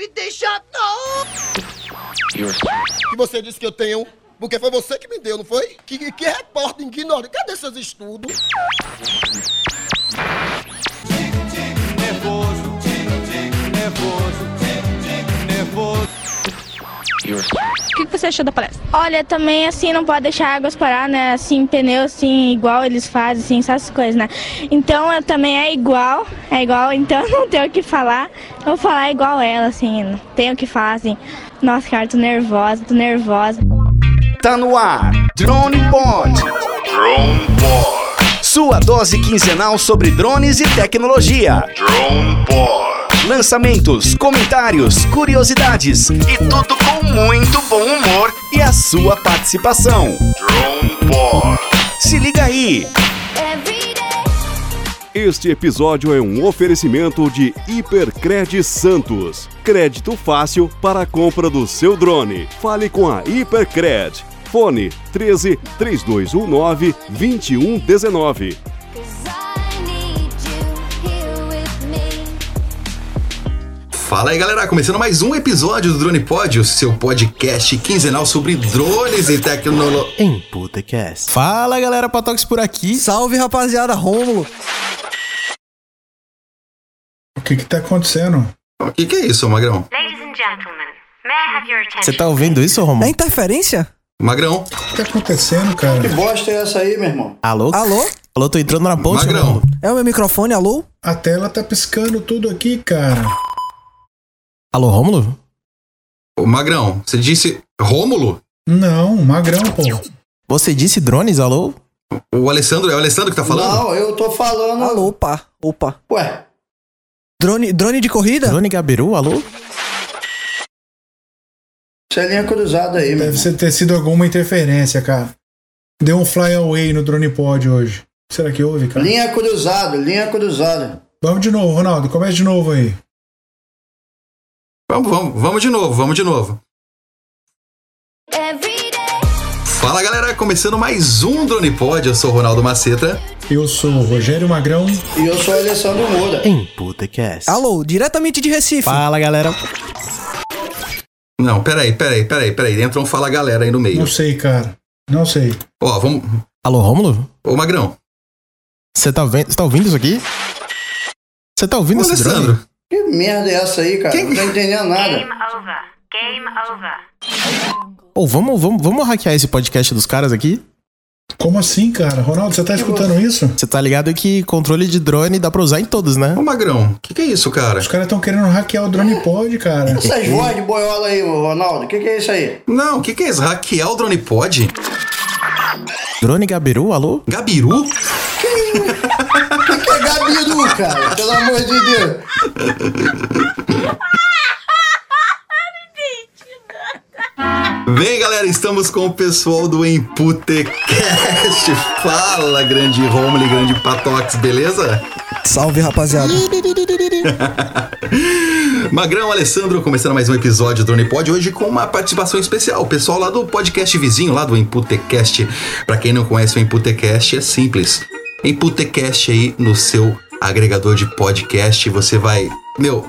me deixa não! E você disse que eu tenho? Porque foi você que me deu, não foi? Que, que repórter ignorante. Cadê seus estudos? nervoso, nervoso, nervoso. O que que você achou da palestra? Olha, também assim não pode deixar águas parar, né? Assim, pneu assim, igual eles fazem, assim, essas coisas, né? Então eu também é igual, é igual, então eu não tenho o que falar. Eu vou falar igual ela, assim, não tenho o que falar, assim. Nossa, cara, tô nervosa, tô nervosa. Tá no ar, Drone Pod. Drone Pod. Sua dose quinzenal sobre drones e tecnologia. Drone Pod. Lançamentos, comentários, curiosidades e tudo com muito bom humor e a sua participação. Drone Pod. Se liga aí. Este episódio é um oferecimento de Hipercred Santos. Crédito fácil para a compra do seu drone. Fale com a Hipercred. Fone 13 3219 2119. Fala aí galera, começando mais um episódio do Drone Pod, o seu podcast quinzenal sobre drones e tecnologia. Em Putecast. Fala galera, Patox por aqui. Salve rapaziada, Rômulo. O que que tá acontecendo? O que, que é isso, Magrão? Você tá ouvindo isso, Romulo? É interferência? Magrão. O que tá acontecendo, cara? Que bosta é essa aí, meu irmão? Alô? Alô? Alô, tô entrando na ponte, Magrão. Romulo. É o meu microfone, alô? A tela tá piscando tudo aqui, cara. Alô, Romulo? Ô, Magrão, você disse Rômulo? Não, magrão, pô. Você disse drones, alô? O Alessandro, é o Alessandro que tá falando? Não, eu tô falando. Alô, opa, opa. Ué, Drone, drone de corrida? Drone Gabiru, alô? isso é linha cruzada aí, Deve ser- ter sido alguma interferência, cara. Deu um fly away no drone pod hoje. Será que houve, cara? Linha cruzada, linha cruzada. Vamos de novo, Ronaldo. Começa de novo aí. Vamos, vamos, vamos de novo, vamos de novo. Fala galera, começando mais um Drone Pod, eu sou o Ronaldo Maceta. Eu sou o Rogério Magrão. E eu sou o Alessandro Moura. Em Putecast. Alô, diretamente de Recife. Fala galera. Não, peraí, peraí, peraí, peraí, entra um Fala Galera aí no meio. Não sei, cara. Não sei. Ó, vamos... Alô, Romulo? Ô, Magrão, Você tá, vendo, você tá ouvindo isso aqui? Você tá ouvindo ô, esse drone? Que merda é essa aí, cara? Não tô entendendo nada. Ô, vamos, vamos, vamos hackear esse podcast dos caras aqui? Como assim, cara? Ronaldo, você tá escutando isso? Você tá ligado que controle de drone dá pra usar em todos, né? ô Magrão, o que, que é isso, cara? Os caras estão querendo hackear o drone pod, cara. Essas vozes de boiola aí, Ronaldo. O que, que é isso aí? Não, o que, que é isso? Hackear o Drone Pod? Drone Gabiru, alô? Gabiru? O que, que é Gabiru, cara? Pelo amor de Deus. Bem, galera, estamos com o pessoal do Emputecast. Fala, grande Romulo e grande Patox, beleza? Salve rapaziada. Magrão, Alessandro, começando mais um episódio do Drone Pod, hoje com uma participação especial. O pessoal lá do podcast vizinho, lá do Emputecast. Pra quem não conhece o Emputecast, é simples. Emputecast aí no seu agregador de podcast, você vai... Meu,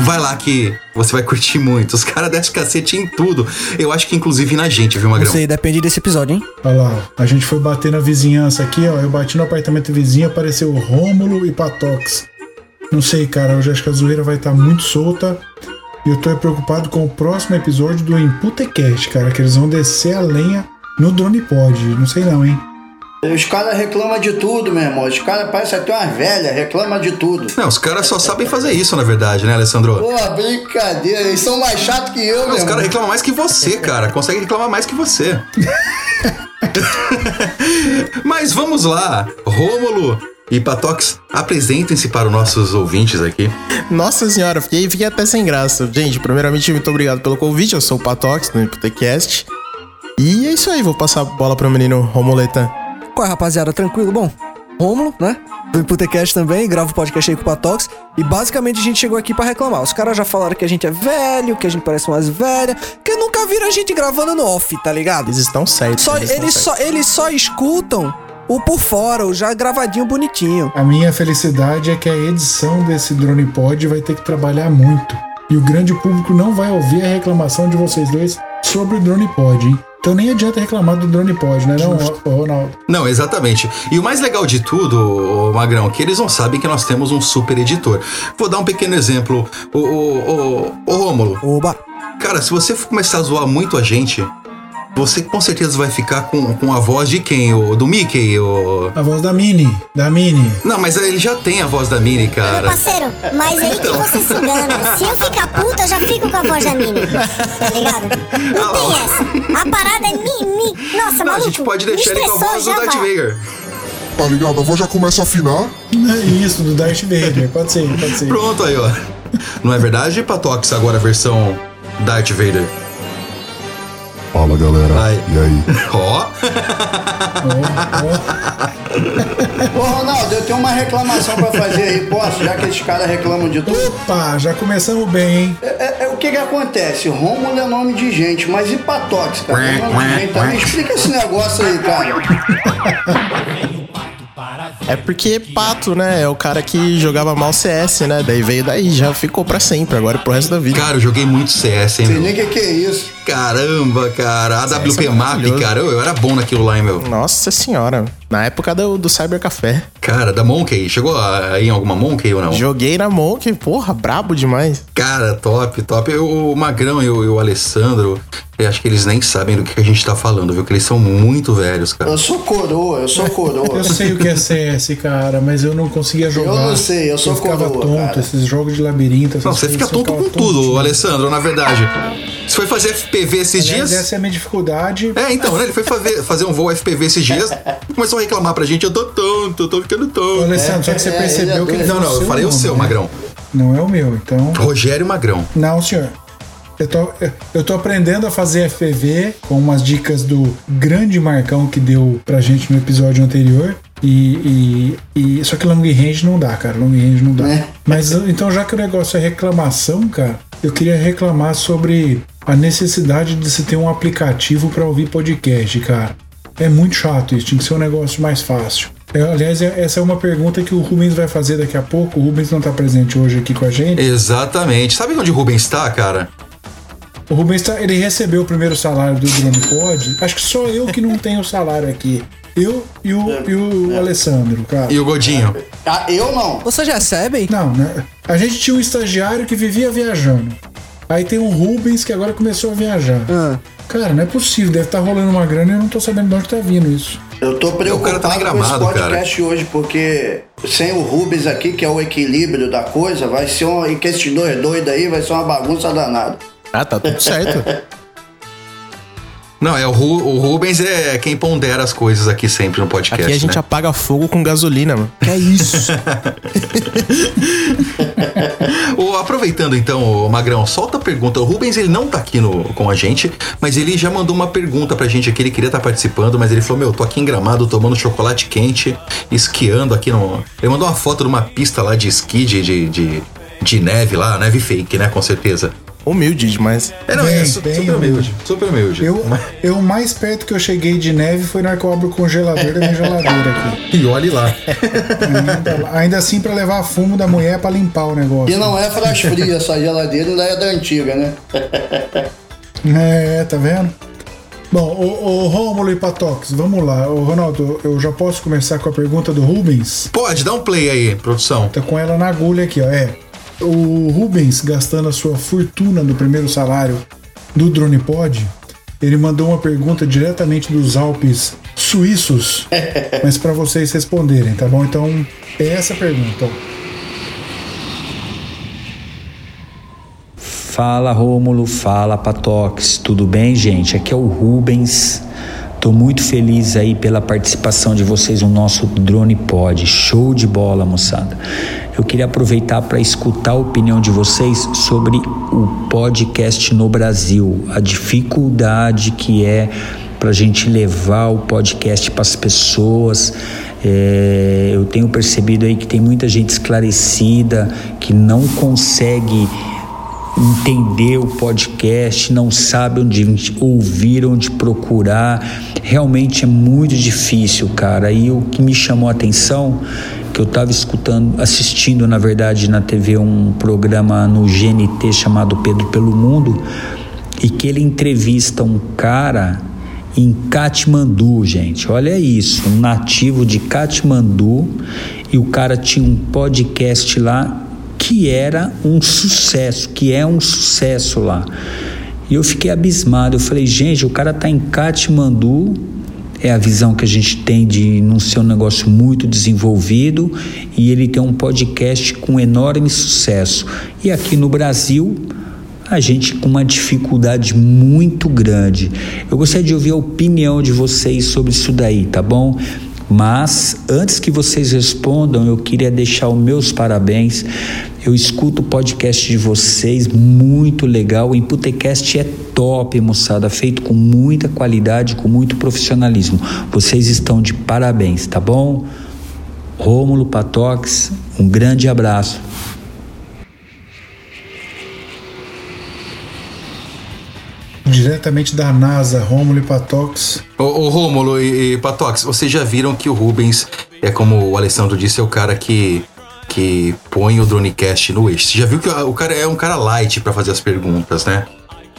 vai lá que você vai curtir muito. Os caras descem cacete em tudo. Eu acho que inclusive na gente, viu, Não Magrão? sei, depende desse episódio, hein? Olha lá, ó. a gente foi bater na vizinhança aqui, ó. Eu bati no apartamento vizinho, apareceu Rômulo e Patox. Não sei, cara, eu já acho que a zoeira vai estar muito solta. E eu tô preocupado com o próximo episódio do Emputecast, cara, que eles vão descer a lenha no Drone Pod. Não sei não, hein? Os caras reclamam de tudo, meu irmão. Os caras parecem até umas velhas, reclamam de tudo. Não, os caras só sabem fazer isso, na verdade, né, Alessandro? Pô, brincadeira. Eles são mais chatos que eu, Não, meu os caras reclamam mais que você, cara. Consegue reclamar mais que você. Mas vamos lá. Rômulo e Patox, apresentem-se para os nossos ouvintes aqui. Nossa senhora, fiquei, fiquei até sem graça. Gente, primeiramente, muito obrigado pelo convite. Eu sou o Patox, do Imputecast. E é isso aí, vou passar a bola pro menino Romuleta. Qual é, rapaziada? Tranquilo? Bom, Rômulo, né? Do Imputecast também, gravo podcast aí com o Patox. E basicamente a gente chegou aqui pra reclamar. Os caras já falaram que a gente é velho, que a gente parece umas velhas, que nunca viram a gente gravando no off, tá ligado? Eles estão certos. Só, eles estão eles, certos. só, eles só escutam o por fora, o já gravadinho bonitinho. A minha felicidade é que a edição desse Drone Pod vai ter que trabalhar muito. E o grande público não vai ouvir a reclamação de vocês dois sobre o Drone Pod, hein? Então nem adianta reclamar do Drone Pod, né, não, Ronaldo? Não, exatamente. E o mais legal de tudo, ô, Magrão, é que eles não sabem que nós temos um super editor. Vou dar um pequeno exemplo. O, o, o, o Rômulo. Oba! Cara, se você começar a zoar muito a gente, você com certeza vai ficar com, com a voz de quem? O, do Mickey? O... A voz da Mini, da Mini. Não, mas ele já tem a voz da Mini, Meu cara. parceiro, mas aí que você se engana. Se eu ficar puta, eu já fico com a voz da Mini. Tá ligado? Não tem essa. A parada é mi, mi. Nossa, Não, a maluco. gente pode deixar ele com a voz do Darth. Vader. Tá ligado? A voz já começa a afinar. É isso, do Darth Vader. Pode ser, pode ser. Pronto aí, ó. Não é verdade, Patox, agora a versão Darth Vader? Fala galera. E aí? Ó. Ô, Ronaldo, eu tenho uma reclamação pra fazer aí, posso? Já que esses caras reclamam de tudo. Opa, já começamos bem, hein? É, é- é o que que acontece? Rômulo é nome de gente, mas e Patox, cara? É nome de gente. Me explica esse negócio aí, cara. É porque Pato, né? É o cara que jogava mal CS, né? Daí veio daí, já ficou pra sempre, agora pro resto da vida. Cara, eu joguei muito CS, hein, Sei nem o que, que é isso. Caramba, cara. AWP é Map, cara. Eu, eu era bom naquilo lá, hein, meu? Nossa senhora. Na época do, do Cyber Café. Cara, da Monkey. Chegou a- em alguma Monkey ou não? Joguei na Monkey, porra, brabo demais. Cara, top, top. Eu- O Magrão e o, e o Alessandro, eu acho que eles nem sabem do que a gente tá falando, viu? Que eles são muito velhos, cara. Eu sou coroa, eu sou coroa. Eu sei o que é CS, cara, mas eu não conseguia jogar. Eu não sei, eu sou ficava coroa, tonto, cara. esses jogos de labirinto. Não, você fica eu tonto com tudo. Alessandro, na verdade. Você foi fazer FPV esses Aliás, dias? Essa é a minha dificuldade. É, então, né? Ele foi fazer, fazer um voo FPV esses dias e começou a reclamar pra gente. Eu tô tonto, eu tô ficando tonto. Ô, Alessandro, só que você percebeu que ele Não, não, eu falei o seu, né? Magrão. Não é o meu, então. Rogério Magrão. Não, senhor. Eu tô, eu tô aprendendo a fazer FPV com umas dicas do grande Marcão que deu pra gente no episódio anterior. E, e, e- só que long range não dá, cara. Long range não dá. Mas então, já que o negócio é reclamação, cara, eu queria reclamar sobre a necessidade de se ter um aplicativo pra ouvir podcast, cara. É muito chato isso, tinha que ser um negócio mais fácil. É, aliás, é- essa é uma pergunta que o Rubens vai fazer daqui a pouco. O Rubens não tá presente hoje aqui com a gente. Exatamente. Sabe onde o Rubens tá, cara? O Rubens tá, ele recebeu o primeiro salário do Drone Pod. Acho que só eu que não tenho salário aqui. Eu e o, e o Alessandro, cara. E o Godinho? Ah, eu não. Vocês recebem? Não, né? A gente tinha um estagiário que vivia viajando. Aí tem o Rubens que agora começou a viajar. Ah. Cara, não é possível. Deve estar rolando uma grana e eu não tô sabendo de onde tá vindo isso. Eu tô preocupado tá nem com esse gramado, podcast hoje, porque sem o Rubens aqui, que é o equilíbrio da coisa, vai ser um. E que esses dois doidos aí vai ser uma bagunça danada. Ah, tá tudo certo. Não, é o, Ru- o Rubens é quem pondera as coisas aqui sempre no podcast. Aqui a gente né? apaga fogo com gasolina, mano. Que é isso? Ô, aproveitando então, ô, Magrão, solta a pergunta. O Rubens ele não tá aqui no, com a gente, mas ele já mandou uma pergunta pra gente aqui. Ele queria estar participando, mas ele falou: Meu, tô aqui em gramado tomando chocolate quente, esquiando aqui no. Ele mandou uma foto de uma pista lá de esqui de, de, de, de neve lá, neve fake, né? Com certeza. Humilde demais. É, não, Bem, é su- bem super humilde. Super humilde. Eu, eu o mais perto que eu cheguei de neve foi na hora que eu abro o congelador da minha geladeira aqui. E olhe lá. Ainda, ainda assim pra levar fumo da mulher pra limpar o negócio. E não é fras fria essa geladeira, ainda é da antiga, né? É, tá vendo? Bom, o, o Rômulo e Patox, vamos lá. Ô, Ronaldo, eu já posso começar com a pergunta do Rubens? Pode, dá um play aí, produção. Tá com ela na agulha aqui, ó. É. O Rubens, gastando a sua fortuna do primeiro salário do Drone Pod, ele mandou uma pergunta diretamente dos Alpes suíços, mas pra vocês responderem, tá bom? Então, é essa a pergunta. Fala Rômulo, fala Patox, tudo bem, gente? Aqui é o Rubens. Tô muito feliz aí pela participação de vocês no nosso Drone Pod. Show de bola, moçada. Eu queria aproveitar para escutar a opinião de vocês sobre o podcast no Brasil, a dificuldade que é para a gente levar o podcast para as pessoas. É, eu tenho percebido aí que tem muita gente esclarecida que não consegue entender o podcast, não sabe onde ouvir, onde procurar. Realmente é muito difícil, cara. E o que me chamou a atenção, que eu estava escutando, assistindo, na verdade, na TV um programa no GNT chamado Pedro pelo Mundo e que ele entrevista um cara em Katmandu, gente. Olha isso, um nativo de Katmandu e o cara tinha um podcast lá que era um sucesso, que é um sucesso lá. E eu fiquei abismado. Eu falei, gente, o cara tá em Katmandu, é a visão que a gente tem de não ser um negócio muito desenvolvido e ele tem um podcast com enorme sucesso. E aqui no Brasil, a gente com uma dificuldade muito grande. Eu gostaria de ouvir a opinião de vocês sobre isso daí, tá bom? Mas antes que vocês respondam, eu queria deixar os meus parabéns. Eu escuto o podcast de vocês, muito legal. O Imputecast é top, moçada, feito com muita qualidade, com muito profissionalismo. Vocês estão de parabéns, tá bom? Rômulo Patox, um grande abraço. Diretamente da NASA, Rômulo e Patox. Ô, ô Rômulo e, e Patox, vocês já viram que o Rubens é como o Alessandro disse, é o cara que que põe o Dronecast no eixo. Você já viu que o cara é um cara light para fazer as perguntas, né?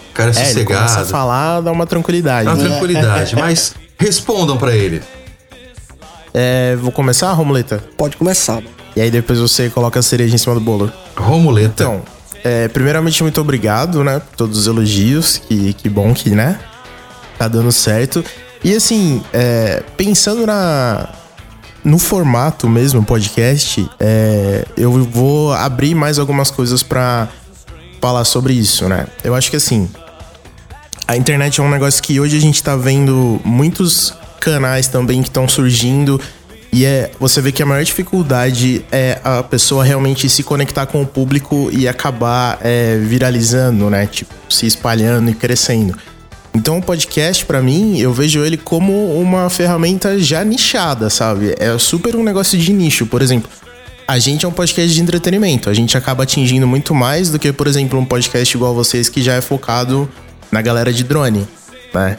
O cara é, É, ele sossegado. começa a falar, dá uma tranquilidade. Dá uma né? tranquilidade, mas respondam para ele. É, vou começar, Romuleta? Pode começar. E aí depois você coloca a cereja em cima do bolo. Romuleta. Então, é, primeiramente, muito obrigado, né? Por todos os elogios. Que, que bom que, né? Tá dando certo. E assim, é, pensando na, no formato mesmo, podcast, é, eu vou abrir mais algumas coisas pra falar sobre isso, né? Eu acho que assim, a internet é um negócio que hoje a gente tá vendo muitos canais também que estão surgindo e é você vê que a maior dificuldade é a pessoa realmente se conectar com o público e acabar é, viralizando, né? Tipo, se espalhando e crescendo. Então o podcast, pra mim, eu vejo ele como uma ferramenta já nichada, sabe? É super um negócio de nicho. Por exemplo, a gente é um podcast de entretenimento. A gente acaba atingindo muito mais do que, por exemplo, um podcast igual vocês que já é focado na galera de drone, né?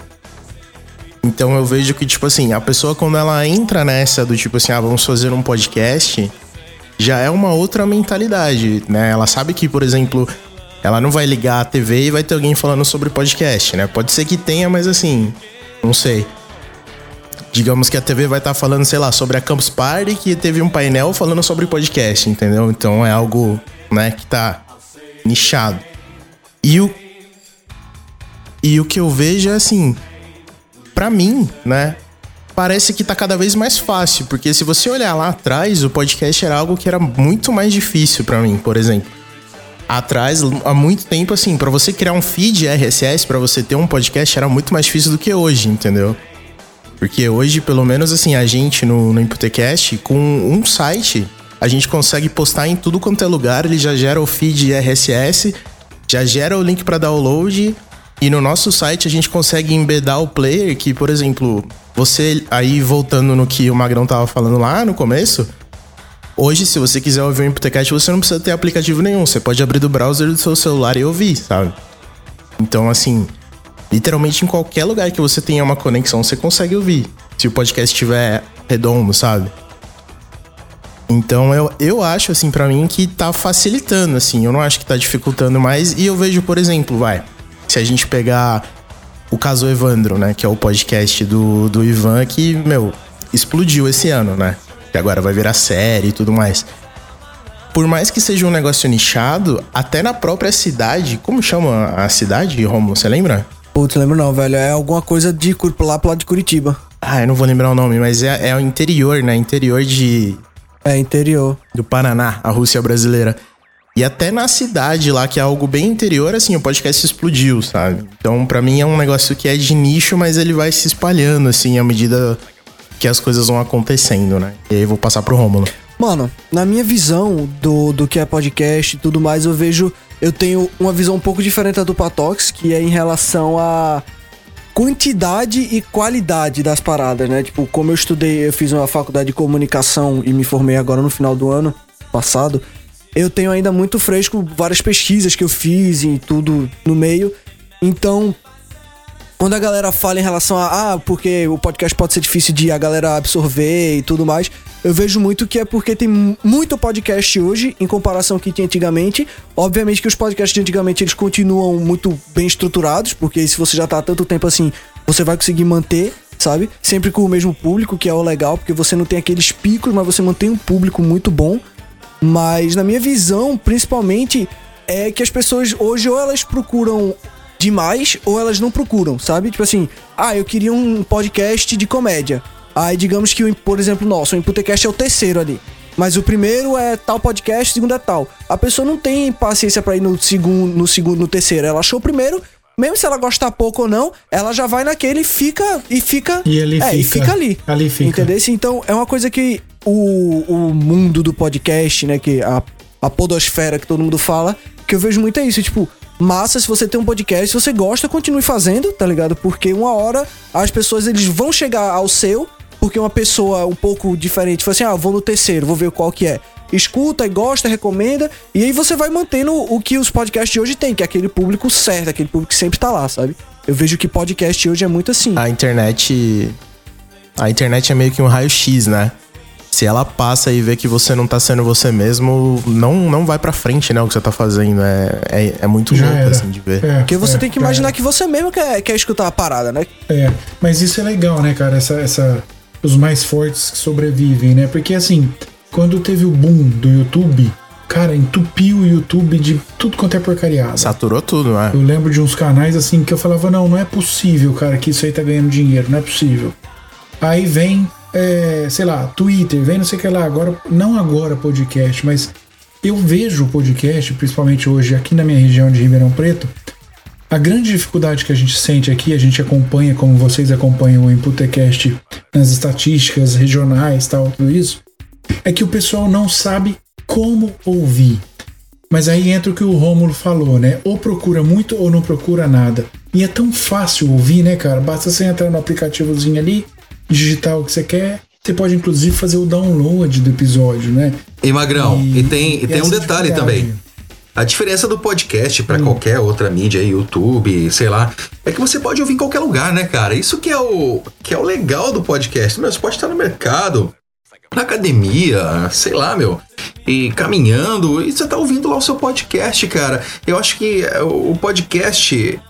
Então eu vejo que, tipo assim, a pessoa quando ela entra nessa do tipo assim, ah, vamos fazer um podcast, já é uma outra mentalidade, né? Ela sabe que, por exemplo, ela não vai ligar a TV e vai ter alguém falando sobre podcast, né? Pode ser que tenha, mas assim, não sei. Digamos que a TV vai estar falando, sei lá, sobre a Campus Party, que teve um painel falando sobre podcast, entendeu? Então é algo, né, que tá nichado. E o e o que eu vejo é assim, Pra mim, né, parece que tá cada vez mais fácil, porque se você olhar lá atrás, o podcast era algo que era muito mais difícil pra mim, por exemplo. Atrás, há muito tempo assim, pra você criar um feed RSS, pra você ter um podcast era muito mais difícil do que hoje, entendeu? Porque hoje, pelo menos assim, a gente no, no Imputecast, com um site, a gente consegue postar em tudo quanto é lugar, ele já gera o feed RSS, já gera o link pra download, e no nosso site a gente consegue embedar o player que, por exemplo, você aí voltando no que o Magrão tava falando lá no começo, hoje se você quiser ouvir o Imputecast, você não precisa ter aplicativo nenhum, você pode abrir do browser do seu celular e ouvir, sabe? Então, assim, literalmente em qualquer lugar que você tenha uma conexão, você consegue ouvir. Se o podcast estiver redondo, sabe? Então eu, eu acho, assim, pra mim que tá facilitando, assim. Eu não acho que tá dificultando mais. E eu vejo, por exemplo, vai. Se a gente pegar o caso Evandro, né? Que é o podcast do, do Ivan, que, meu, explodiu esse ano, né? Que agora vai virar série e tudo mais. Por mais que seja um negócio nichado, até na própria cidade. Como chama a cidade, Romulo? Você lembra? Putz, lembro não, velho. É alguma coisa de lá pro lado de Curitiba. Ah, eu não vou lembrar o nome, mas é, é o interior, né? Interior de. É, interior. Do Paraná, a Rússia brasileira. E até na cidade lá, que é algo bem interior, assim, o podcast explodiu, sabe? Então, pra mim é um negócio que é de nicho, mas ele vai se espalhando, assim, à medida que as coisas vão acontecendo, né? E aí eu vou passar pro Rômulo. Mano, na minha visão do, do que é podcast e tudo mais, eu vejo. Eu tenho uma visão um pouco diferente da do Patox, que é em relação a quantidade e qualidade das paradas, né? Tipo, como eu estudei, eu fiz uma faculdade de comunicação e me formei agora no final do ano passado. Eu tenho ainda muito fresco várias pesquisas que eu fiz e tudo no meio. Então, quando a galera fala em relação a, ah, porque o podcast pode ser difícil de a galera absorver e tudo mais, Eu vejo muito que é porque tem mu- muito podcast hoje em comparação ao que tinha antigamente. Obviamente que os podcasts de antigamente eles continuam muito bem estruturados, porque se você já tá há tanto tempo assim, você vai conseguir manter, sabe? Sempre com o mesmo público, que é o legal, porque você não tem aqueles picos, mas você mantém um público muito bom. Mas na minha visão, principalmente, é que as pessoas hoje ou elas procuram demais ou elas não procuram, sabe? Tipo assim, ah, eu queria um podcast de comédia. Aí digamos que, por exemplo, nosso, o Imputecast é o terceiro ali. Mas o primeiro é tal podcast, o segundo é tal. A pessoa não tem paciência pra ir no segundo, no segundo, no terceiro. Ela achou o primeiro, mesmo se ela gostar pouco ou não, ela já vai naquele e fica e fica E ali é, e fica. fica ali. Ali fica. Entendeu? Então é uma coisa que o, o mundo do podcast, né, que a, a podosfera que todo mundo fala, que eu vejo muito é isso, tipo, massa se você tem um podcast, se você gosta, continue fazendo, tá ligado? Porque uma hora as pessoas eles vão chegar ao seu, porque uma pessoa um pouco diferente, fala assim: "Ah, vou no terceiro, vou ver qual que é". Escuta e gosta, recomenda, e aí você vai mantendo o que os podcasts de hoje têm, que é aquele público certo, aquele público que sempre tá lá, sabe? Eu vejo que podcast hoje é muito assim. A internet. A internet é meio que um raio-x, né? Se ela passa e vê que você não tá sendo você mesmo, não, não vai pra frente, né? O que você tá fazendo. É, é, é muito louco, assim, de ver. É, Porque você é, tem que imaginar que você mesmo quer, quer escutar a parada, né? É, mas isso é legal, né, cara? Essa, essa, os mais fortes que sobrevivem, né? Porque assim, quando teve o boom do YouTube, cara, entupiu o YouTube de tudo quanto é porcariada. Saturou tudo, né? Eu lembro de uns canais assim que eu falava, não, não é possível, cara, que isso aí tá ganhando dinheiro, não é possível. Aí vem, é, sei lá, Twitter, vem não sei o que lá, agora, não agora podcast, mas eu vejo o podcast, principalmente hoje aqui na minha região de Ribeirão Preto, a grande dificuldade que a gente sente aqui, a gente acompanha, como vocês acompanham o Imputecast nas estatísticas regionais tal, tudo isso, é que o pessoal não sabe como ouvir. Mas aí entra o que o Rômulo falou, né? Ou procura muito ou não procura nada. E é tão fácil ouvir, né, cara? Basta você entrar no aplicativozinho ali, digitar o que você quer. Você pode inclusive fazer o download do episódio, né? E Magrão, e, tem, e e tem um detalhe também. A diferença do podcast Hum. pra qualquer outra mídia, YouTube, sei lá, é que você pode ouvir em qualquer lugar, né, cara? Isso que é o que é o legal do podcast. Meu, você pode estar no mercado, na academia, sei lá, meu, e caminhando, e você tá ouvindo lá o seu podcast, cara. Eu acho que é, o podcast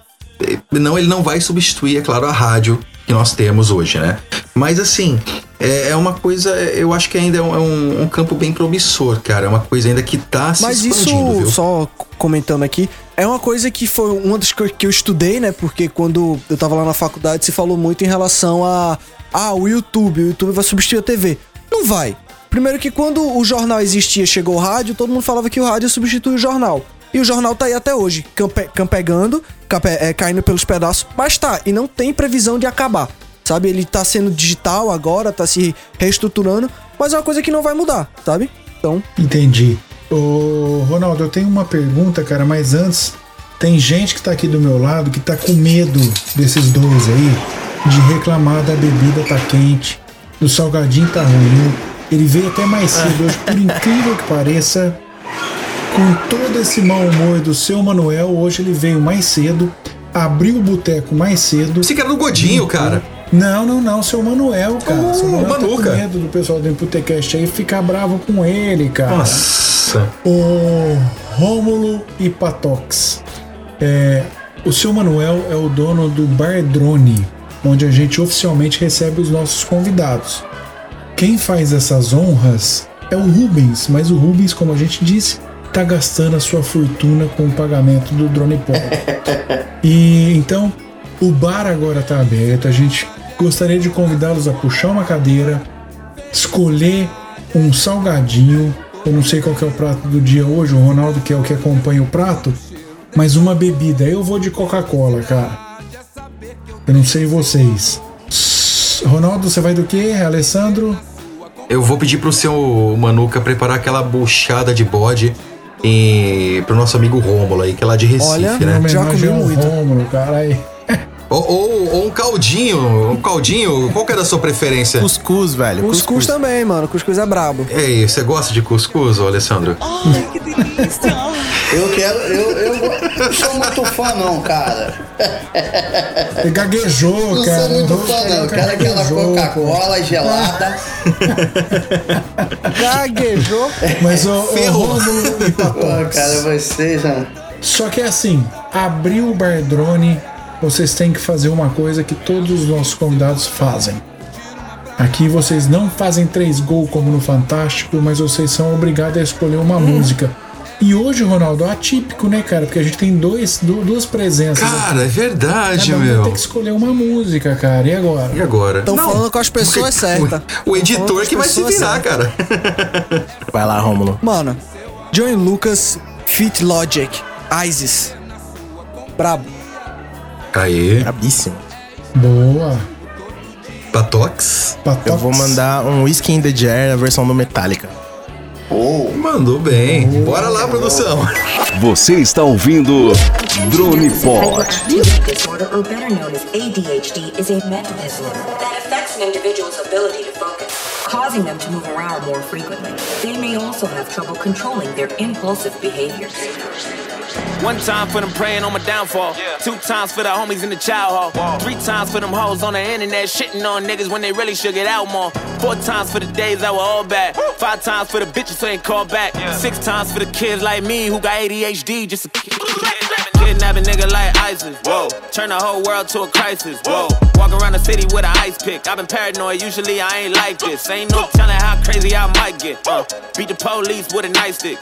eh, não, ele não vai substituir, é claro, a rádio que nós temos hoje, né? Mas assim, é, é uma coisa, eu acho que ainda é um, é um- um campo bem promissor, cara. É uma coisa ainda que tá se Mas expandindo, isso, viu? só comentando aqui, é uma coisa que foi uma das coisas que eu estudei, né? Porque quando eu tava lá na faculdade se falou muito em relação a. Ah, o YouTube, o YouTube vai substituir a TV. Não vai. Primeiro que quando o jornal existia, chegou o rádio, todo mundo falava que o rádio substitui o jornal. E o jornal tá aí até hoje, campe- campegando, campe- é, caindo pelos pedaços, mas tá, e não tem previsão de acabar. Sabe, ele tá sendo digital agora, tá se reestruturando, mas é uma coisa que não vai mudar, sabe? Então, Entendi. Ô, Ronaldo, eu tenho uma pergunta, cara, mas antes, tem gente que tá aqui do meu lado que tá com medo desses dois aí de reclamar da bebida tá quente, do salgadinho tá ruim. Ele veio até mais cedo hoje, por incrível que pareça, com todo esse mau humor do seu Manuel, hoje ele veio mais cedo, abriu o boteco mais cedo. Você que era do Godinho, cara. Não, não, não, seu Manuel, cara. Oh, seu Manuel tá Manuca. com medo do pessoal do Imputecast aí ficar bravo com ele, cara. Nossa. O Rômulo e Patox. É, o seu Manuel é o dono do Bar Drone, onde a gente oficialmente recebe os nossos convidados. Quem faz essas honras é o Rubens, mas o Rubens, como a gente disse, tá gastando a sua fortuna com o pagamento do Drone Pop. E então, o bar agora tá aberto. A gente gostaria de convidá-los a puxar uma cadeira, escolher um salgadinho. Eu não sei qual é o prato do dia hoje, o Ronaldo que é o que acompanha o prato, mas uma bebida. Eu vou de Coca-Cola, cara. Eu não sei vocês. Ronaldo, você vai do quê? Alessandro? Eu vou pedir pro seu Manuca preparar aquela buchada de bode e pro nosso amigo Rômulo aí, que é lá de Recife, Olha, né? em homenagem ao Rômulo, cara. Aí. Ou, ou- ou um caldinho, um caldinho, qual que é da sua preferência? Cuscuz, velho. Cuscuz também, mano. Cuscuz é brabo. Ei, você gosta de cuscuz, ô Alessandro? Eu quero. Eu, eu não sou muito fã, não, cara. Ele gaguejou, Não cara. sou muito Não, fã, não. Eu quero aquela Coca-Cola gelada. Gaguejou. Mas o, o Rômulo e Pô, Patox. cara, vocês, né? Só que é assim, abriu o bar drone, vocês têm que fazer uma coisa que todos os nossos convidados fazem. Aqui vocês não fazem três gols como no Fantástico, mas vocês são obrigados a escolher uma música. E hoje, Ronaldo, é atípico, né, cara? Porque a gente tem dois, du- duas presenças. Cara, é verdade, Cada meu. tem que escolher uma música, cara. E agora? E agora? Estão falando com as pessoas certas. O editor falando que vai se virar, cara. Vai lá, Rômulo. Mano, Johnny Lucas, Fit Logic, Isis. Brabo. Aê. Brabíssimo. Boa. Patox? Eu vou mandar um Whiskey in the Jar na versão do Metallica. Oh, mandou bem. Bora lá, produção. Você está ouvindo Drone Pod. causing them to move around more frequently. They may also have trouble controlling their impulsive behaviors. One time for them praying on my downfall. Two times for the homies in the child hall. Three times for them hoes on the internet shitting on niggas when they really should get out more. Four times for the days that were all bad. Five times for the bitches who ain't called back. Six times for the kids like me who got ADHD just to Kidnap a nigga like ISIS. Whoa. Turn the whole world to a crisis. Whoa. Walk around the city with an ice pick. I've been paranoid. Usually I ain't like this. Ain't no telling how crazy I might get. Uh, beat the police with a nightstick.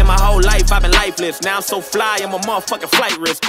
In my whole life I've been lifeless. Now I'm so fly, I'm a motherfucking flight risk.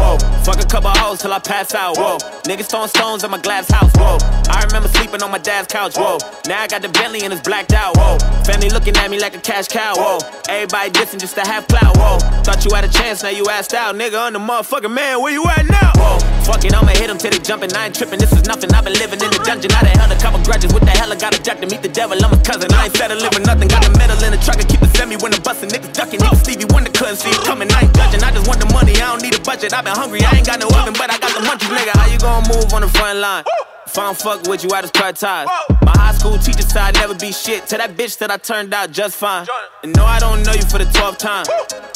Whoa. Fuck a couple hoes till I pass out. Whoa. Niggas throwing stones at my glass house. Whoa. I remember sleeping on my dad's couch. Whoa. Now I got the Bentley and it's blacked out. Whoa. Family looking at me like a cash cow. Whoa. Everybody dissing just to have clout. Whoa. Thought you had a chance, now you asked out. Nigga, I'm the motherfucking man. Where you at now? Whoa. Fuck it, I'ma hit them till they jumping. I ain't tripping. This is nothing. I've been living in the dungeon. I done held a couple grudges. What the hell? I got a jack to meet the devil. I'm his cousin. I ain't settling for nothing. Got a medal in the truck and keep it semi when the bustin' niggas ducking. Niggas Stevie Wonder couldn't see it coming. I ain't judging. I just want the money. I don't need a budget. I've been hungry. I ain't got no oven, but I got the munchies, nigga. How you gonna move on the front line? If I don't fuck with you, I just cut ties. My high school teacher said I'd never be shit. To that bitch that I turned out just fine. And no, I don't know you for the 12th time.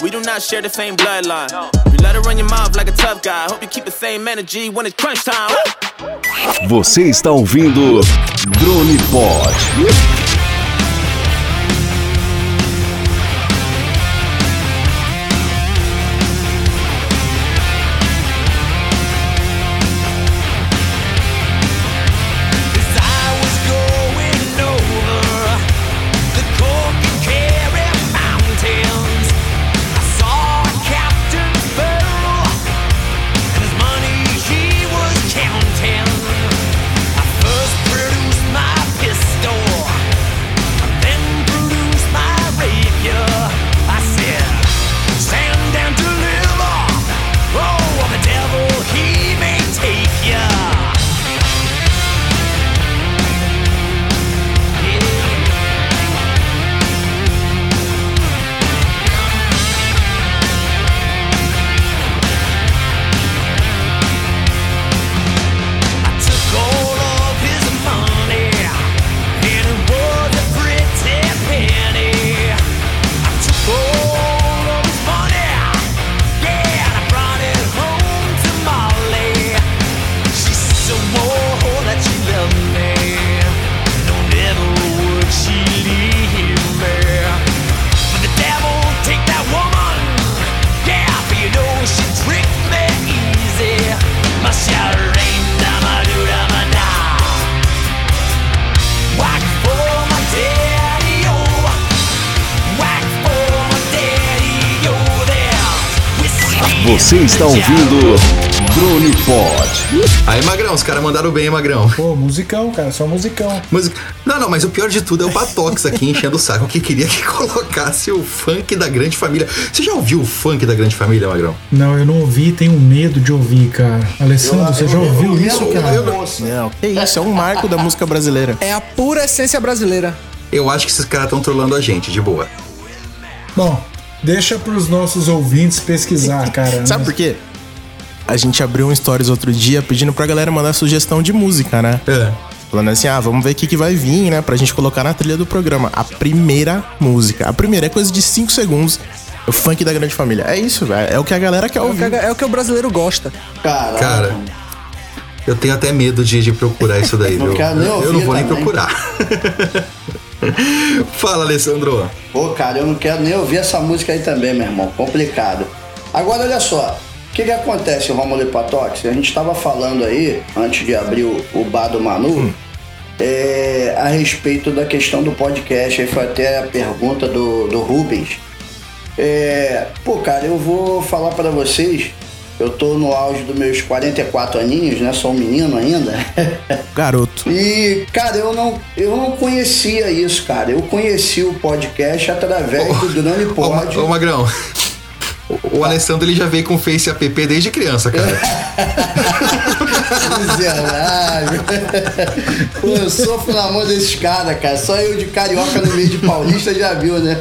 We do not share the same bloodline. You let her run your mouth like a tough guy. Hope you keep the same energy when it's crunch time. Você está ouvindo Drone Pod. Você está ouvindo Drone Pod. Aí, Magrão, os caras mandaram bem, hein, Magrão. Pô, musicão, cara, só musicão. Não, não, mas o pior de tudo é o Patox aqui enchendo o saco, que queria que colocasse o funk da grande família. Você já ouviu o funk da grande família, Magrão? Não, eu não ouvi, tenho medo de ouvir, cara. Alessandro, você já ouviu isso, cara? Não, que isso, é um marco da música brasileira. É a pura essência brasileira. Eu acho que esses caras estão trolando a gente, de boa. Bom, deixa pros nossos ouvintes pesquisar, cara. Sabe por quê? a gente abriu um stories outro dia pedindo pra galera mandar sugestão de música, né? É. Falando assim, ah, vamos ver o que, que vai vir, né? Pra gente colocar na trilha do programa. A primeira música. A primeira é coisa de 5 segundos. O funk da grande família. É isso, velho. É o que a galera quer É o ouvir. que, é o que o brasileiro gosta. Caralho. Cara, eu tenho até medo de, de procurar isso daí, Não viu? nem eu não vou nem também. procurar. Fala, Alessandro. Pô, cara, eu não quero nem ouvir essa música aí também, meu irmão. Complicado. Agora, olha só. O que que acontece, Romulo e Patox? A gente tava falando aí, antes de abrir o, o bar do Manu, é, a respeito da questão do podcast. Aí foi até a pergunta do, do Rubens. É, pô, cara, eu vou falar pra vocês. Eu tô no auge dos meus 44 aninhos, né? Sou um menino ainda. Garoto. E, cara, eu não, eu não conhecia isso, cara. Eu conheci o podcast através do Drone Ô, Pod. Ô, Magrão. O, o Alessandro ele já veio com Face app desde criança, cara. Miserável. Pô, eu sofro na mão desses caras, cara. Só eu de carioca no meio de paulista já viu, né?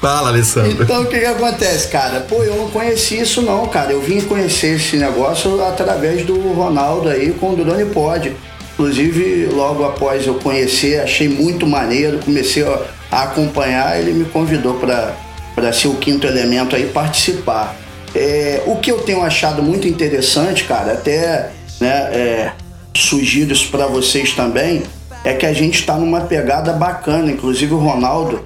Fala, Alessandro. Então o que que acontece, cara? Pô, eu não conheci isso não, cara. Eu vim conhecer esse negócio através do Ronaldo aí com o Drone Pod. Inclusive, logo após eu conhecer, achei muito maneiro, comecei a a acompanhar, ele me convidou para para ser o quinto elemento aí participar. É, o que eu tenho achado muito interessante, cara, até né, é, sugiro isso para vocês também, é que a gente está numa pegada bacana. Inclusive o Ronaldo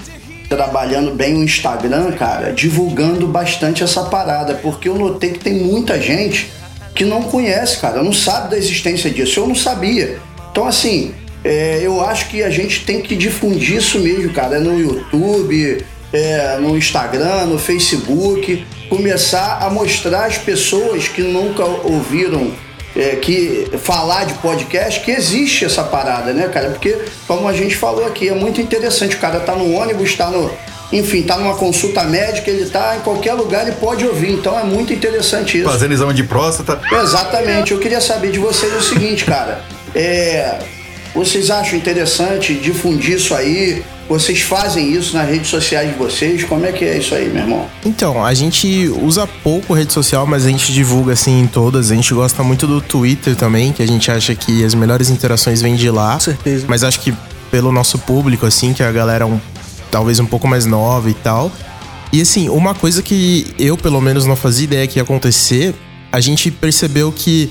trabalhando bem o Instagram, cara, divulgando bastante essa parada, porque eu notei que tem muita gente que não conhece, cara, não sabe da existência disso. Eu não sabia. Então, assim, é, eu acho que a gente tem que difundir isso mesmo, cara, no YouTube, é, no Instagram, no Facebook, começar a mostrar às pessoas que nunca ouviram é, que falar de podcast que existe essa parada, né, cara? Porque, como a gente falou aqui, é muito interessante. O cara tá no ônibus, tá no. Enfim, tá numa consulta médica, ele tá em qualquer lugar e pode ouvir. Então é muito interessante isso. Fazendo exame de próstata. Exatamente. Eu queria saber de vocês o seguinte, cara. É, vocês acham interessante difundir isso aí? Vocês fazem isso nas redes sociais de vocês? Como é que é isso aí, meu irmão? Então, a gente usa pouco rede social, mas a gente divulga assim em todas. A gente gosta muito do Twitter também, que a gente acha que as melhores interações vêm de lá. Com certeza. Mas acho que pelo nosso público, assim, que a galera é um, talvez um pouco mais nova e tal. E assim, uma coisa que eu, pelo menos, não fazia ideia que ia acontecer, a gente percebeu que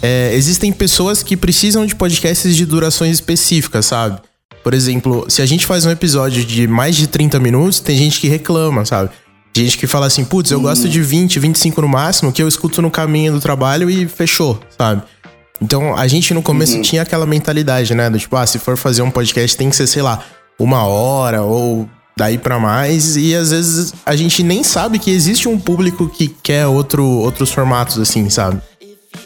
é, existem pessoas que precisam de podcasts de durações específicas, sabe? Por exemplo, se a gente faz um episódio de mais de 30 minutos, tem gente que reclama, sabe? Gente que fala assim, putz, eu gosto de 20, 25 no máximo, que eu escuto no caminho do trabalho e fechou, sabe? Então, a gente no começo Uhum. tinha aquela mentalidade, né? Do tipo, ah, se for fazer um podcast tem que ser, sei lá, uma hora ou daí pra mais. E às vezes a gente nem sabe que existe um público que quer outro, outros formatos, assim, sabe?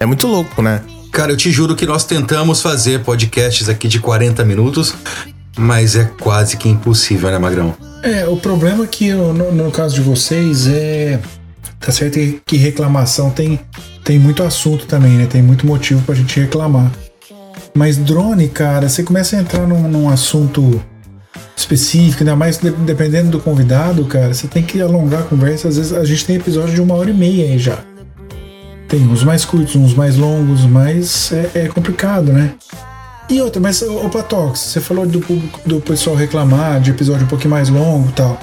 É muito louco, né? Cara, eu te juro que nós tentamos fazer podcasts aqui de 40 minutos, mas é quase que impossível, né, Magrão? É, o problema é que no, no caso de vocês é. Tá certo que reclamação tem, tem muito assunto também, né? Tem muito motivo pra gente reclamar. Mas drone, cara, você começa a entrar num, num assunto específico, ainda mais de- dependendo do convidado, cara, você tem que alongar a conversa. Às vezes a gente tem episódio de uma hora e meia aí já. Tem uns mais curtos, uns mais longos, mas é, é complicado, né? E outra, mas ô Patox, você falou do público do pessoal reclamar de episódio um pouquinho mais longo e tal.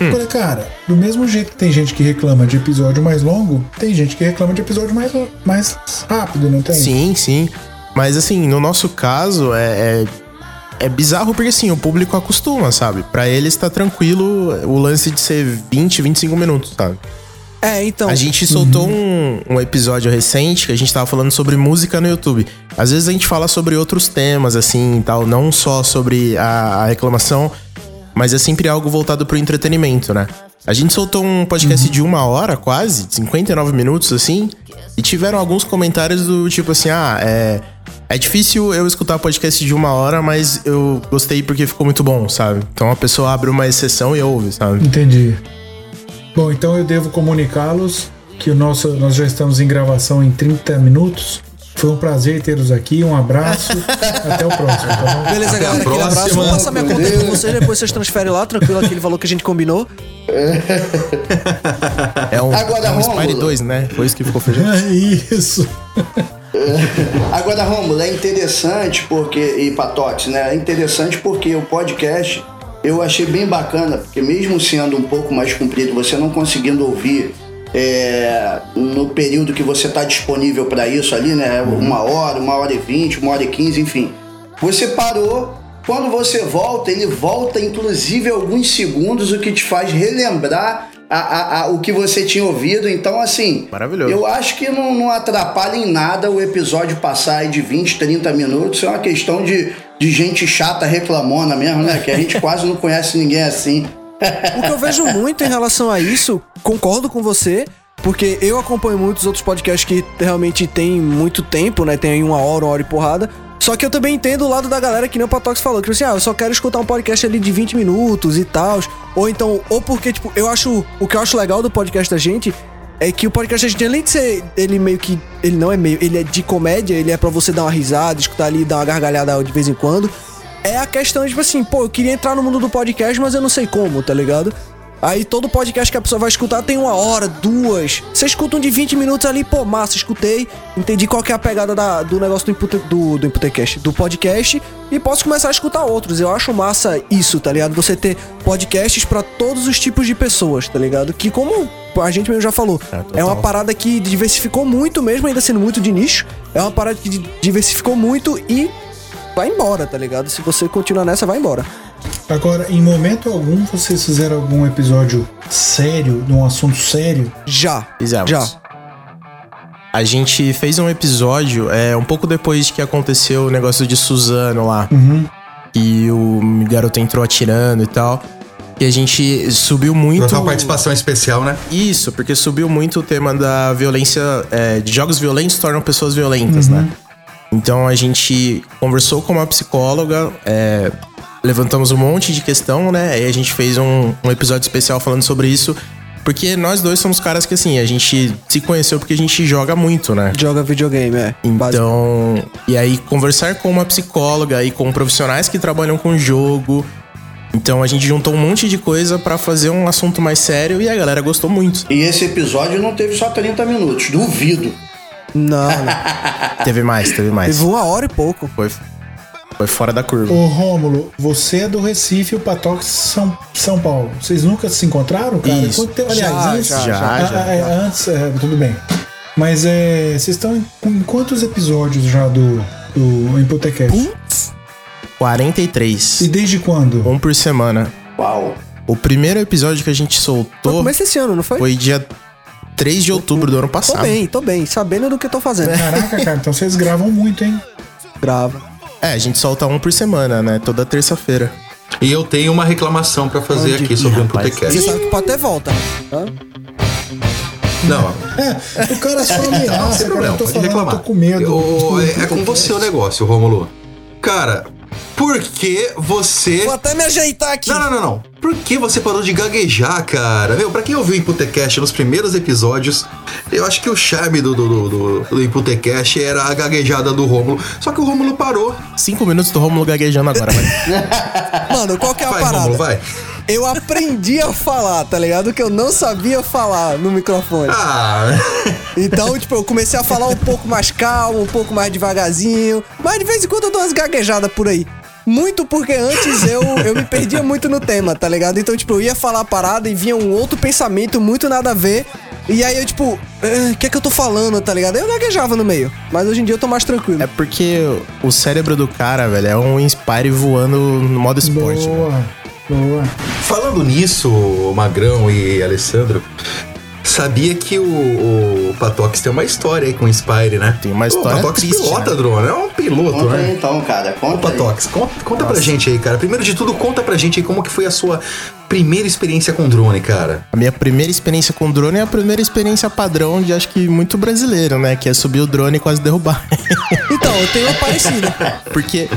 Agora, cara, do mesmo jeito que tem gente que reclama de episódio mais longo, tem gente que reclama de episódio mais, mais rápido, não tem? Sim, sim. Mas assim, no nosso caso, é, é, é bizarro porque assim, o público acostuma, sabe? Pra eles tá tranquilo o lance de ser 20, 25 minutos, sabe? É, então. A gente soltou um, um episódio recente que a gente tava falando sobre música no YouTube. Às vezes a gente fala sobre outros temas, assim, e tal, não só sobre a, a reclamação, mas é sempre algo voltado pro entretenimento, né? A gente soltou um podcast de uma hora, quase, 59 minutos, assim, e tiveram alguns comentários do tipo assim, ah, é. É difícil eu escutar podcast de uma hora, mas eu gostei porque ficou muito bom, sabe? Então a pessoa abre uma exceção e ouve, sabe? Entendi. Bom, então eu devo comunicá-los que o nosso, nós já estamos em gravação em 30 minutos. Foi um prazer tê-los aqui. Um abraço. Até o próximo, tá bom? Beleza, Até galera, aquele abraço. Vou passar minha conta aí pra vocês, depois vocês transferem lá, tranquilo, aquele valor que a gente combinou. É um, Agora, é um. Spire 2, né? Foi isso que ficou fechado. Isso. Agora, Romulo, é interessante porque. E Patox, né? É interessante porque o podcast eu achei bem bacana, porque mesmo sendo um pouco mais comprido, você não conseguindo ouvir é, no período que você está disponível para isso ali, né? Uma hora, uma hora e vinte, uma hora e quinze, enfim. Você parou. Quando você volta, ele volta inclusive alguns segundos, o que te faz relembrar a- a- a- o que você tinha ouvido. Então, assim, Maravilhoso. eu acho que não, não atrapalha em nada o episódio passar aí de 20, 30 minutos. É uma questão de, de gente chata reclamona mesmo, né? Que a gente quase não conhece ninguém assim. O que eu vejo muito em relação a isso, concordo com você, porque eu acompanho muitos outros podcasts que realmente tem muito tempo, né? Tem aí uma hora, uma hora e porrada. Só que eu também entendo o lado da galera que nem o Patox falou, que tipo assim, ah, eu só quero escutar um podcast ali de 20 minutos e tal. Ou então, ou porque, tipo, eu acho. O que eu acho legal do podcast da gente é que o podcast da gente, além de ser ele meio que. Ele não é meio, ele é de comédia, ele é pra você dar uma risada, escutar ali, dar uma gargalhada de vez em quando. É a questão de, tipo assim, pô, eu queria entrar no mundo do podcast, mas eu não sei como, tá ligado? Aí todo podcast que a pessoa vai escutar tem uma hora, duas. Você escuta um de 20 minutos ali, pô, massa, escutei, entendi qual que é a pegada da- do negócio do, Impute, do, do do podcast, e posso começar a escutar outros. Eu acho massa isso, tá ligado? Você ter podcasts pra todos os tipos de pessoas, tá ligado? Que como a gente mesmo já falou, é, uma parada que diversificou muito mesmo, ainda sendo muito de nicho. É uma parada que di- diversificou muito e vai embora, tá ligado? Se você continuar nessa, vai embora. Agora, em momento algum, vocês fizeram algum episódio sério, de um assunto sério? Já. Fizemos. Já. A gente fez um episódio, é, um pouco depois que aconteceu o negócio de Suzano lá. Uhum. E o garoto entrou atirando e tal. E a gente subiu muito. Foi uma participação especial, né? Isso, porque subiu muito o tema da violência. é, de jogos violentos tornam pessoas violentas, né? Então a gente conversou com uma psicóloga, é, levantamos um monte de questão, né? Aí a gente fez um, um episódio especial falando sobre isso. Porque nós dois somos caras que, assim, a gente se conheceu porque a gente joga muito, né? Joga videogame, é. Então, e aí conversar com uma psicóloga e com profissionais que trabalham com jogo. Então a gente juntou um monte de coisa pra fazer um assunto mais sério e a galera gostou muito. E esse episódio não teve só 30 minutos, duvido. Não, Teve mais, teve mais. Teve uma hora e pouco. Foi, foi fora da curva. Ô Rômulo, você é do Recife e o Patox São, São Paulo. Vocês nunca se encontraram, cara? Isso. Quanto tempo- aliás, Já, antes, já, já, Ah, já. ah, é, antes, é, tudo bem. Mas é, vocês estão em, em quantos episódios já do, do Impotecast? 43. E desde quando? Um por semana. Uau. O primeiro episódio que a gente soltou Começa esse ano, não foi? foi dia 3 de outubro do ano Tô passado. bem, tô bem, sabendo do que eu tô fazendo. Caraca, cara, então vocês gravam muito, hein? Grava. É, a gente solta um por semana, né? Toda terça-feira. E eu tenho uma reclamação pra fazer Onde? aqui sobre o Você Imputecast. sabe que pode ter volta. né? Hã? Não, É, o cara só Não, ameaça, sem cara. problema, Eu tô pode falando, eu reclamar. tô com medo. Eu- é, é com você o negócio, Rômulo. Cara, por que você. Vou até me ajeitar aqui. Não, não, não, não. Por que você parou de gaguejar, cara? Meu, pra quem ouviu o Imputecast nos primeiros episódios, eu acho que o charme do, do, do, do, do Imputecast era a gaguejada do Rômulo. Só que o Rômulo parou. Cinco minutos do Romulo gaguejando agora, vai. Mano, qual que é a Vai, parada? Rômulo, vai. Eu aprendi a falar, tá ligado? Que eu não sabia falar no microfone. Ah, Então, tipo, eu comecei a falar um pouco mais calmo, um pouco mais devagarzinho. Mas de vez em quando eu dou umas gaguejadas por aí. Muito porque antes eu, eu me perdia muito no tema, tá ligado? Então, tipo, eu ia falar a parada e vinha um outro pensamento muito nada a ver. E aí eu, tipo, "Ah, o que é que eu tô falando, tá ligado? Eu gaguejava no meio. Mas hoje em dia eu tô mais tranquilo. É porque o cérebro do cara, velho, é um Inspire voando no modo esporte. né? Boa. Falando nisso, Magrão e Alessandro, sabia que o, o Patox tem uma história aí com o Inspire, né? Tem uma o história Patox triste, pilota né? drone, é um piloto, Conta aí né? então, cara. Conta aí. Patox, conta, conta pra gente aí, cara. Primeiro de tudo, conta pra gente aí como que foi a sua primeira experiência com drone, cara? A minha primeira experiência com drone é a primeira experiência padrão de acho que muito brasileiro, né? Que é subir o drone e quase derrubar. Então, eu tenho uma parecida. Porque